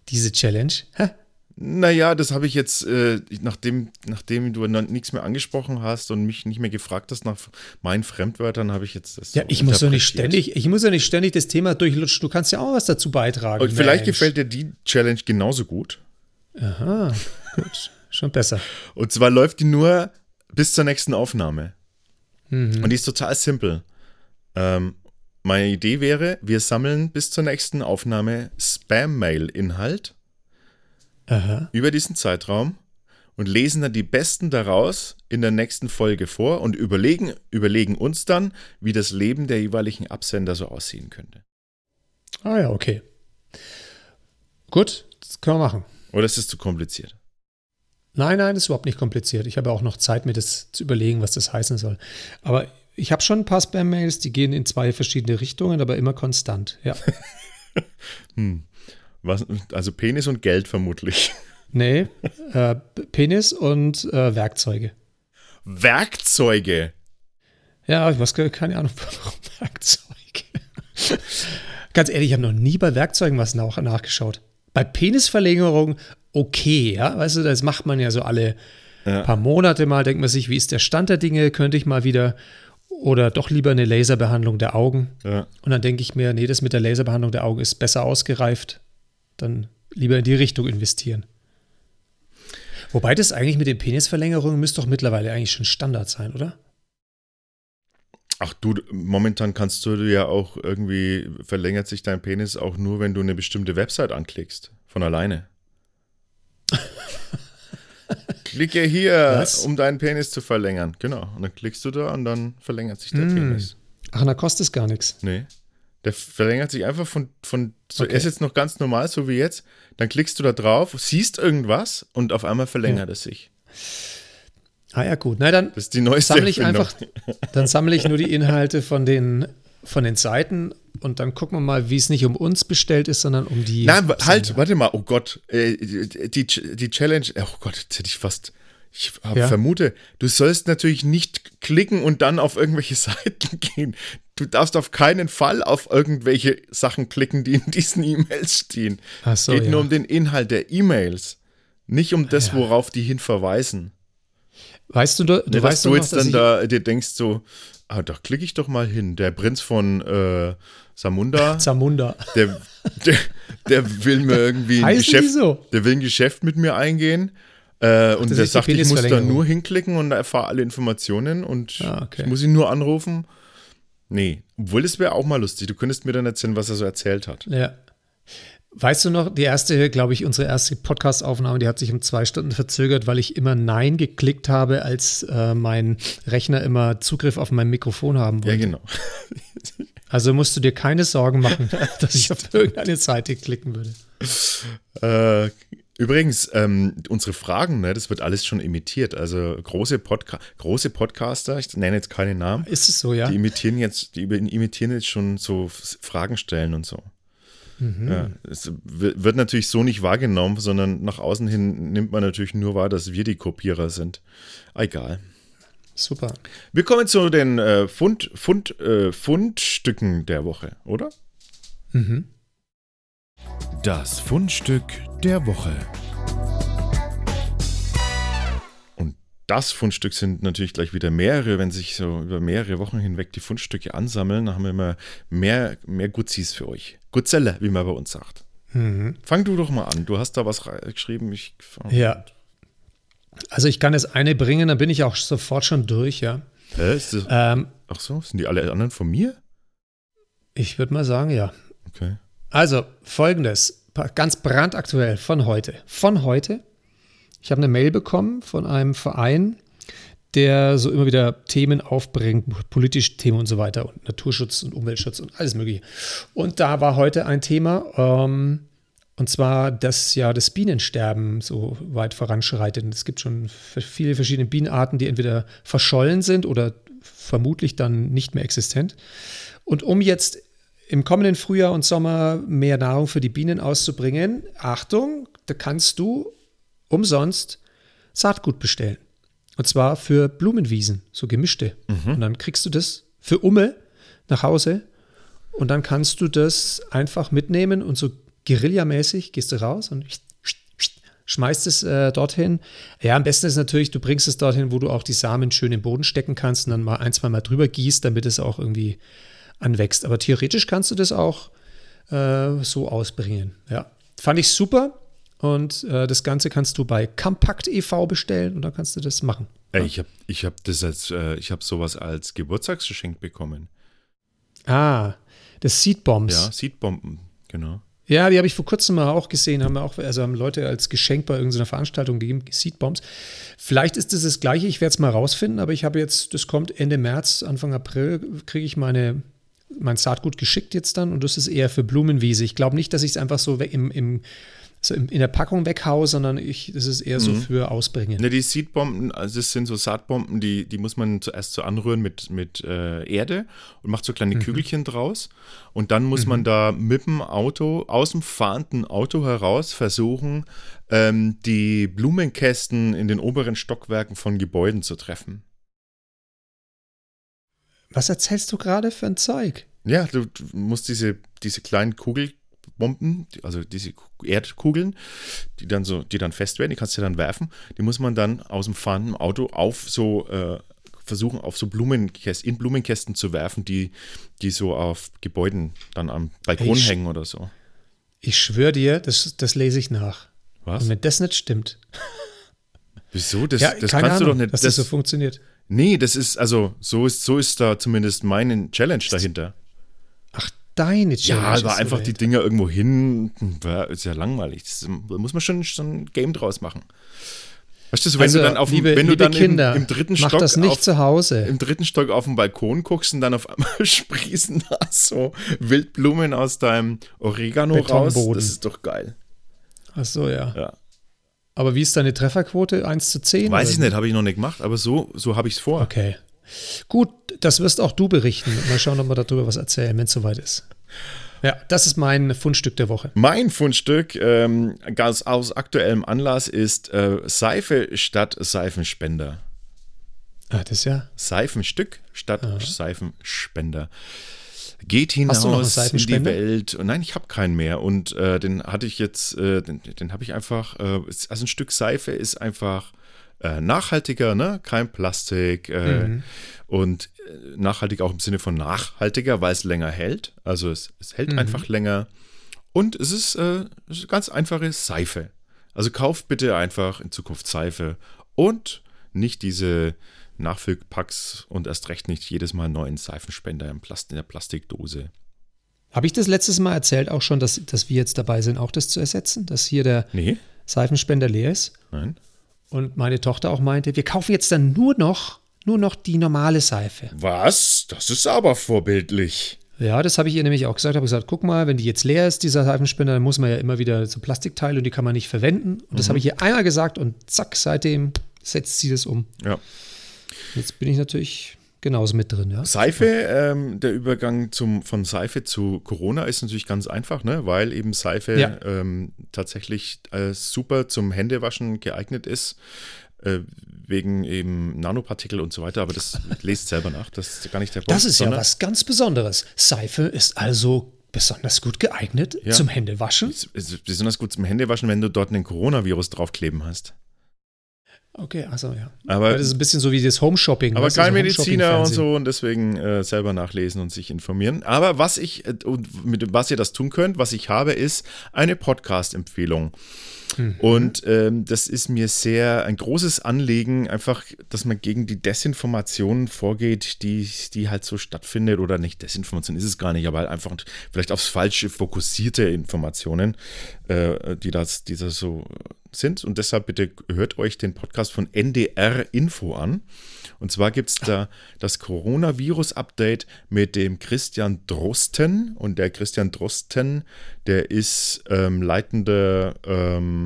Diese Challenge? Hä? Naja, das habe ich jetzt, äh, nachdem, nachdem du nichts mehr angesprochen hast und mich nicht mehr gefragt hast nach meinen Fremdwörtern, habe ich jetzt das. Ja, so ich muss ja nicht ständig, ich muss ja nicht ständig das Thema durchlutschen. Du kannst ja auch was dazu beitragen. Und vielleicht gefällt dir die Challenge genauso gut. Aha, gut, schon besser. Und zwar läuft die nur bis zur nächsten Aufnahme. Mhm. Und die ist total simpel. Ähm, meine Idee wäre, wir sammeln bis zur nächsten Aufnahme Spam-Mail-Inhalt Aha. über diesen Zeitraum und lesen dann die besten daraus in der nächsten Folge vor und überlegen, überlegen uns dann, wie das Leben der jeweiligen Absender so aussehen könnte. Ah ja, okay. Gut, das können wir machen. Oder ist es zu kompliziert? Nein, nein, das ist überhaupt nicht kompliziert. Ich habe auch noch Zeit, mir das zu überlegen, was das heißen soll. Aber ich habe schon ein paar Spam-Mails, die gehen in zwei verschiedene Richtungen, aber immer konstant, ja. hm. Was, also Penis und Geld vermutlich. Nee, äh, Penis und äh, Werkzeuge. Werkzeuge? Ja, ich weiß keine Ahnung, warum Werkzeuge. Ganz ehrlich, ich habe noch nie bei Werkzeugen was nach, nachgeschaut. Bei Penisverlängerung okay, ja, weißt du, das macht man ja so alle ja. paar Monate mal, denkt man sich, wie ist der Stand der Dinge, könnte ich mal wieder oder doch lieber eine Laserbehandlung der Augen. Ja. Und dann denke ich mir, nee, das mit der Laserbehandlung der Augen ist besser ausgereift dann lieber in die Richtung investieren. Wobei das eigentlich mit den Penisverlängerungen müsste doch mittlerweile eigentlich schon Standard sein, oder? Ach du, momentan kannst du ja auch irgendwie, verlängert sich dein Penis auch nur, wenn du eine bestimmte Website anklickst. Von alleine. Klicke hier, Was? um deinen Penis zu verlängern. Genau. Und dann klickst du da und dann verlängert sich der mm. Penis. Ach, da kostet es gar nichts. Nee. Der verlängert sich einfach von, von so, okay. er ist jetzt noch ganz normal, so wie jetzt. Dann klickst du da drauf, siehst irgendwas und auf einmal verlängert ja. es sich. Ah ja, gut. Na, dann das ist die neueste sammle ich einfach, dann sammle ich nur die Inhalte von den, von den Seiten und dann gucken wir mal, wie es nicht um uns bestellt ist, sondern um die. Nein, halt, warte mal, oh Gott, äh, die, die Challenge, oh Gott, jetzt hätte ich fast ich ja. vermute, du sollst natürlich nicht klicken und dann auf irgendwelche Seiten gehen. Du darfst auf keinen Fall auf irgendwelche Sachen klicken, die in diesen E-Mails stehen. Es so, geht ja. nur um den Inhalt der E-Mails, nicht um das, ja. worauf die hin verweisen. Weißt du, du, du ja, weißt du jetzt noch, dann da dir denkst so, ah, da klicke ich doch mal hin. Der Prinz von äh, Samunda. Samunda. Der, der, der will mir irgendwie ein Geschäft, so? der will ein Geschäft mit mir eingehen äh, und der sagt, ich muss da nur hinklicken und erfahre alle Informationen und ah, okay. ich muss ihn nur anrufen. Nee, obwohl das wäre auch mal lustig. Du könntest mir dann erzählen, was er so erzählt hat. Ja. Weißt du noch, die erste, glaube ich, unsere erste Podcast-Aufnahme, die hat sich um zwei Stunden verzögert, weil ich immer Nein geklickt habe, als äh, mein Rechner immer Zugriff auf mein Mikrofon haben wollte. Ja, genau. Also musst du dir keine Sorgen machen, dass ich auf irgendeine Seite klicken würde. Äh, Übrigens, ähm, unsere Fragen, ne, das wird alles schon imitiert. Also große, Podca große Podcaster, ich nenne jetzt keine Namen. Ist es so, ja? Die imitieren jetzt, die imitieren jetzt schon so Fragen stellen und so. Mhm. Ja, es wird natürlich so nicht wahrgenommen, sondern nach außen hin nimmt man natürlich nur wahr, dass wir die Kopierer sind. Egal. Super. Wir kommen zu den äh, Fund, Fund, äh, Fundstücken der Woche, oder? Mhm. Das Fundstück der Woche. Und das Fundstück sind natürlich gleich wieder mehrere, wenn sich so über mehrere Wochen hinweg die Fundstücke ansammeln, dann haben wir immer mehr, mehr Guzis für euch. Gutzelle, wie man bei uns sagt. Mhm. Fang du doch mal an. Du hast da was geschrieben. Ich, ja. Also ich kann jetzt eine bringen, dann bin ich auch sofort schon durch, ja. Hä? Ähm, ach so, sind die alle anderen von mir? Ich würde mal sagen, ja. Okay. Also, folgendes. ganz brandaktuell von heute. Von heute. Ich habe eine Mail bekommen von einem Verein, der so immer wieder Themen aufbringt, politische Themen und so weiter und Naturschutz und Umweltschutz und alles Mögliche. Und da war heute ein Thema, ähm, und zwar, dass ja das Bienensterben so weit voranschreitet. Und es gibt schon viele verschiedene Bienenarten, die entweder verschollen sind oder vermutlich dann nicht mehr existent. Und um jetzt im kommenden Frühjahr und Sommer mehr Nahrung für die Bienen auszubringen, Achtung, da kannst du umsonst Saatgut bestellen. Und zwar für Blumenwiesen, so gemischte. Mhm. Und dann kriegst du das für Umme nach Hause und dann kannst du das einfach mitnehmen und so Guerillamäßig gehst du raus und schmeißt es äh, dorthin. Ja, am besten ist natürlich, du bringst es dorthin, wo du auch die Samen schön im Boden stecken kannst und dann mal ein, zwei Mal drüber gießt, damit es auch irgendwie anwächst. Aber theoretisch kannst du das auch äh, so ausbringen. Ja, fand ich super. Und äh, das Ganze kannst du bei Compact e.V. bestellen und dann kannst du das machen. Ey, ich habe ich hab das als, äh, ich habe sowas als Geburtstagsgeschenk bekommen. Ah, das Seedbombs. Ja, Seedbomben, genau. Ja, die habe ich vor kurzem mal auch gesehen, haben wir auch, also haben Leute als Geschenk bei irgendeiner Veranstaltung gegeben, Seedbombs. Vielleicht ist das das Gleiche, ich werde es mal rausfinden, aber ich habe jetzt, das kommt Ende März, Anfang April, kriege ich meine, mein Saatgut geschickt jetzt dann und das ist eher für Blumenwiese. Ich glaube nicht, dass ich es einfach so im, im so in der Packung weghaue, sondern ich, das ist eher so mhm. für Ausbringen. Ne, die Seedbomben, also das sind so Saatbomben, die, die muss man zuerst so anrühren mit, mit äh, Erde und macht so kleine mhm. Kügelchen draus. Und dann muss mhm. man da mit dem Auto, aus dem fahrenden Auto heraus versuchen, ähm, die Blumenkästen in den oberen Stockwerken von Gebäuden zu treffen. Was erzählst du gerade für ein Zeug? Ja, du, musst diese, diese kleinen Kugel, Bomben, also diese Erdkugeln, die dann so, die dann fest werden, die kannst du dann werfen. Die muss man dann aus dem fahrenden Auto auf so äh, versuchen, auf so Blumenkästen, in Blumenkästen zu werfen, die, die so auf Gebäuden dann am Balkon ich hängen oder so. Ich schwöre dir, das, das lese ich nach. Was? Und wenn das nicht stimmt. Wieso? Das, ja, das kannst Ahnung, du doch nicht. Dass das, das so funktioniert. Nee, das ist, also, so ist, so ist da zumindest meine Challenge dahinter deine Challenge. Ja, aber einfach die Dinger irgendwo hin, ist ja langweilig. Das, da muss man schon so ein Game draus machen. Weißt du, wenn also, du dann auf liebe, wenn du dann Kinder, im, im, dritten Stock das nicht auf, zu Hause. im dritten Stock auf dem Balkon guckst und dann auf einmal sprießen da so Wildblumen aus deinem Oregano raus, das ist doch geil. Ach so, ja. ja. Aber wie ist deine Trefferquote? 1 zu 10? Weiß ich nicht, habe ich noch nicht gemacht, aber so, so habe ich es vor. Okay. Gut, das wirst auch du berichten. Mal schauen, ob wir darüber was erzählen, wenn es soweit ist. Ja, das ist mein Fundstück der Woche. Mein Fundstück ähm, ganz aus aktuellem Anlass ist äh, Seife statt Seifenspender. Ah, das ist ja. Seifenstück statt Aha. Seifenspender. Geht hinaus in die Welt. Nein, ich habe keinen mehr. Und äh, den hatte ich jetzt, äh, den, den habe ich einfach, äh, also ein Stück Seife ist einfach äh, nachhaltiger, ne? Kein Plastik äh, mhm. und äh, nachhaltig auch im Sinne von nachhaltiger, weil es länger hält. Also es, es hält mhm. einfach länger. Und es ist, es ist ganz einfache Seife. Also kauft bitte einfach in Zukunft Seife und nicht diese Nachfüllpacks und erst recht nicht jedes Mal einen neuen Seifenspender in, der Plastikdose. Habe ich das letztes Mal erzählt auch schon, dass, dass wir jetzt dabei sind, auch das zu ersetzen, dass hier der nee. Seifenspender leer ist? Nein. Und meine Tochter auch meinte, wir kaufen jetzt dann nur noch, nur noch die normale Seife. Was? Das ist aber vorbildlich. Ja, das habe ich ihr nämlich auch gesagt. Ich habe gesagt, guck mal, wenn die jetzt leer ist, dieser Seifenspender, dann muss man ja immer wieder so Plastikteile und die kann man nicht verwenden. Und das mhm. habe ich ihr einmal gesagt und zack, seitdem setzt sie das um. Ja. Jetzt bin ich natürlich genauso mit drin. Ja? Seife, ähm, der Übergang zum, von Seife zu Corona ist natürlich ganz einfach, ne? weil eben Seife ja. ähm, tatsächlich äh, super zum Händewaschen geeignet ist. Äh, wegen eben Nanopartikel und so weiter, aber das lest selber nach, das ist gar nicht der Punkt. Das ist ja was ganz Besonderes. Seife ist also besonders gut geeignet ja. zum Händewaschen. Besonders gut zum Händewaschen, wenn du dort einen Coronavirus draufkleben hast. Okay, achso, ja. Aber, das ist ein bisschen so wie das Home-Shopping. aber kein Mediziner und so und deswegen äh, selber nachlesen und sich informieren. Aber was ich, äh, und mit was ihr das tun könnt, was ich habe, ist eine Podcast-Empfehlung. Und ähm, das ist mir sehr ein großes Anliegen, einfach, dass man gegen die Desinformation vorgeht, die, die halt so stattfindet. Oder nicht, Desinformation ist es gar nicht, aber halt einfach vielleicht aufs Falsche fokussierte Informationen, äh, die, das, die das so sind. Und deshalb bitte hört euch den Podcast von NDR Info an. Und zwar gibt es da das Coronavirus-Update mit dem Christian Drosten. Und der Christian Drosten, der ist ähm, leitender ähm,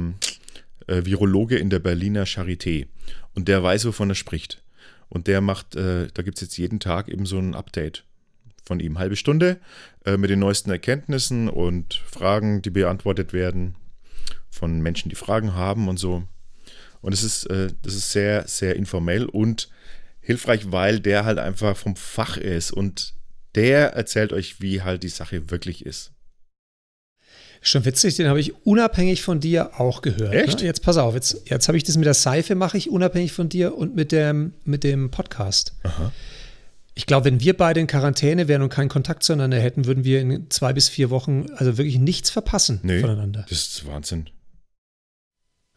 äh, Virologe in der Berliner Charité. Und der weiß, wovon er spricht. Und der macht, äh, da gibt es jetzt jeden Tag eben so ein Update von ihm. Halbe Stunde äh, mit den neuesten Erkenntnissen und Fragen, die beantwortet werden von Menschen, die Fragen haben und so. Und es ist, äh, das ist sehr, sehr informell und hilfreich, weil der halt einfach vom Fach ist und der erzählt euch, wie halt die Sache wirklich ist. Schon witzig, den habe ich unabhängig von dir auch gehört. Echt? Ne? Jetzt pass auf, jetzt, jetzt habe ich das mit der Seife, mache ich unabhängig von dir und mit dem, mit dem Podcast. Aha. Ich glaube, wenn wir beide in Quarantäne wären und keinen Kontakt zueinander hätten, würden wir in zwei bis vier Wochen also wirklich nichts verpassen Nö, voneinander. das ist Wahnsinn.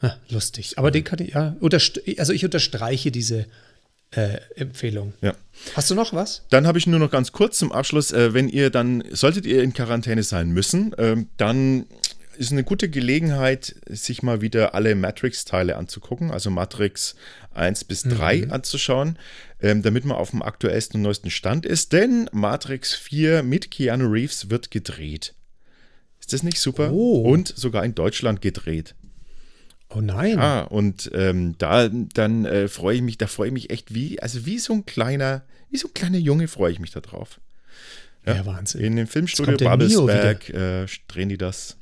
Ha, lustig. Aber den kann ich, ja, also ich unterstreiche diese äh, Empfehlung. Ja. Hast du noch was? Dann habe ich nur noch ganz kurz zum Abschluss, äh, wenn ihr dann, solltet ihr in Quarantäne sein müssen, ähm, dann ist eine gute Gelegenheit, sich mal wieder alle Matrix-Teile anzugucken, also Matrix 1 bis 3 anzuschauen, ähm, damit man auf dem aktuellsten und neuesten Stand ist, denn Matrix 4 mit Keanu Reeves wird gedreht. Ist das nicht super? Oh. Und sogar in Deutschland gedreht. Oh nein. Ah, und ähm, da dann äh, freue ich mich, da freue ich mich echt wie, also wie so ein kleiner, wie so ein kleiner Junge freue ich mich da drauf. Ja, Wahnsinn. In dem Filmstudio Babelsberg äh, drehen die das.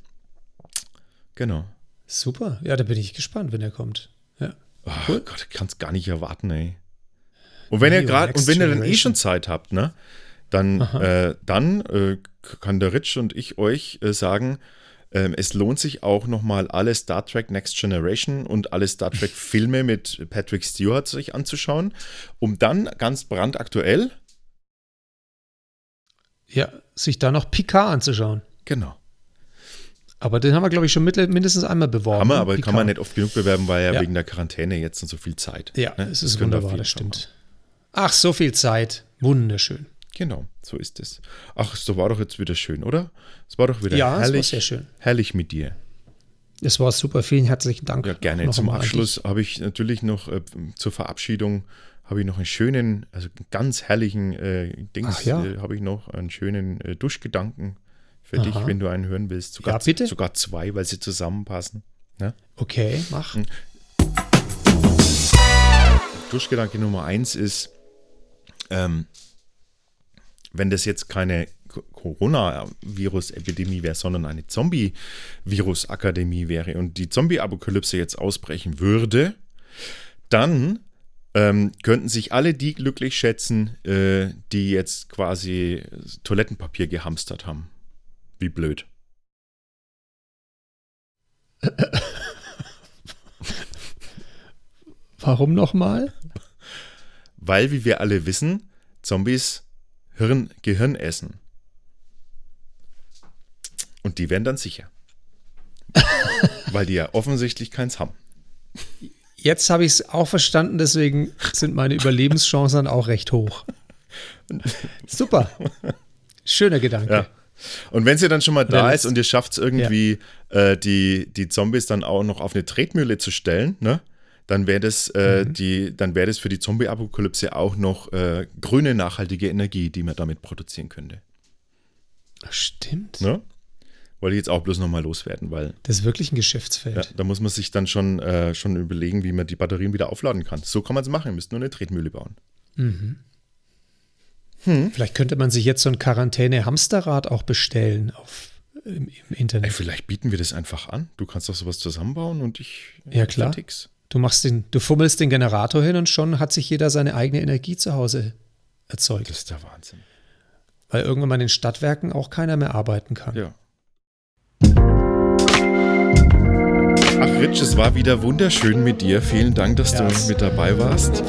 Genau. Super. Ja, da bin ich gespannt, wenn er kommt. Ja. Oh Gott, ich kann es gar nicht erwarten, ey. Und wenn ihr Neo, gerade, Next und wenn ihr dann eh Generation. schon Zeit habt, ne, dann, äh, dann äh, kann der Rich und ich euch äh, sagen, ähm, es lohnt sich auch nochmal alle Star Trek Next Generation und alle Star Trek Filme mit Patrick Stewart sich anzuschauen, um dann ganz brandaktuell, Ja, sich da noch Picard anzuschauen. genau, Aber den haben wir, glaube ich, schon mit, mindestens einmal beworben. haben wir, aber Picard. kann man nicht oft genug bewerben, weil ja, Ja. wegen der Quarantäne jetzt und so viel Zeit. Ja, ne? es ist können da wunderbar, das stimmt. Ach, so viel Zeit. Wunderschön. Genau, so ist es. Ach, so war doch jetzt wieder schön, oder? Es war doch wieder Ja, es war herrlich, sehr schön. herrlich mit dir. Es war super. Vielen herzlichen Dank. Ja, gerne. Zum Abschluss habe ich natürlich noch äh, zur Verabschiedung habe ich noch einen schönen, also einen ganz herrlichen äh, Dings, ja. äh, habe ich noch einen schönen äh, Duschgedanken für Aha. dich, wenn du einen hören willst. Sogar, Ja, bitte. sogar zwei, weil sie zusammenpassen. Ne? dich. Okay, mach. Hm. Duschgedanke Nummer eins ist, ähm, wenn das jetzt keine Co- Coronavirus-Epidemie wäre, sondern eine Zombie-Virus-Akademie wäre und die Zombie-Apokalypse jetzt ausbrechen würde, dann ähm, könnten sich alle die glücklich schätzen, äh, die jetzt quasi Toilettenpapier gehamstert haben. Wie blöd. Warum nochmal? Weil, wie wir alle wissen, Zombies Hirn, Gehirn essen. Und die werden dann sicher. Weil die ja offensichtlich keins haben. Jetzt habe ich es auch verstanden, deswegen sind meine Überlebenschancen auch recht hoch. Super. Schöner Gedanke. Ja. Und wenn sie dann schon mal da ist und ihr schafft es irgendwie, äh, die, die Zombies dann auch noch auf eine Tretmühle zu stellen, ne? Dann wäre das, äh, Mhm. die, dann wäre das für die Zombie-Apokalypse auch noch äh, grüne, nachhaltige Energie, die man damit produzieren könnte. Stimmt. Ne? Wollte ich jetzt auch bloß nochmal loswerden, weil Das ist wirklich ein Geschäftsfeld. Ja, da muss man sich dann schon, äh, schon überlegen, wie man die Batterien wieder aufladen kann. So kann man es machen. Ihr müsst nur eine Tretmühle bauen. Vielleicht könnte man sich jetzt so ein Quarantäne-Hamsterrad auch bestellen auf, im, im Ey, Internet. vielleicht bieten wir das einfach an. Du kannst doch sowas zusammenbauen und ich Ja, klar. fertig's. Du machst den, du fummelst den Generator hin und schon hat sich jeder seine eigene Energie zu Hause erzeugt. Das ist der Wahnsinn. Weil irgendwann mal in den Stadtwerken auch keiner mehr arbeiten kann. Ja. Ach, Rich, es war wieder wunderschön mit dir. Vielen Dank, dass ja. du mit dabei warst.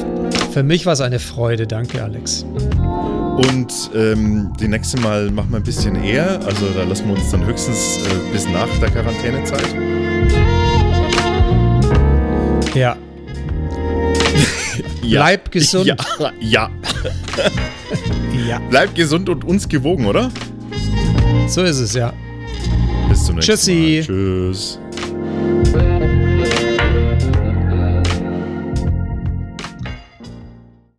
Für mich war es eine Freude. Danke, Alex. Und ähm, die nächste Mal machen wir ein bisschen eher. Also da lassen wir uns dann höchstens äh, bis nach der Quarantänezeit. Ja. ja. Bleib gesund. Ja. Ja. ja. Bleib gesund und uns gewogen, oder? So ist es, ja. Bis zum nächsten Tschüssi. Mal. Tschüss.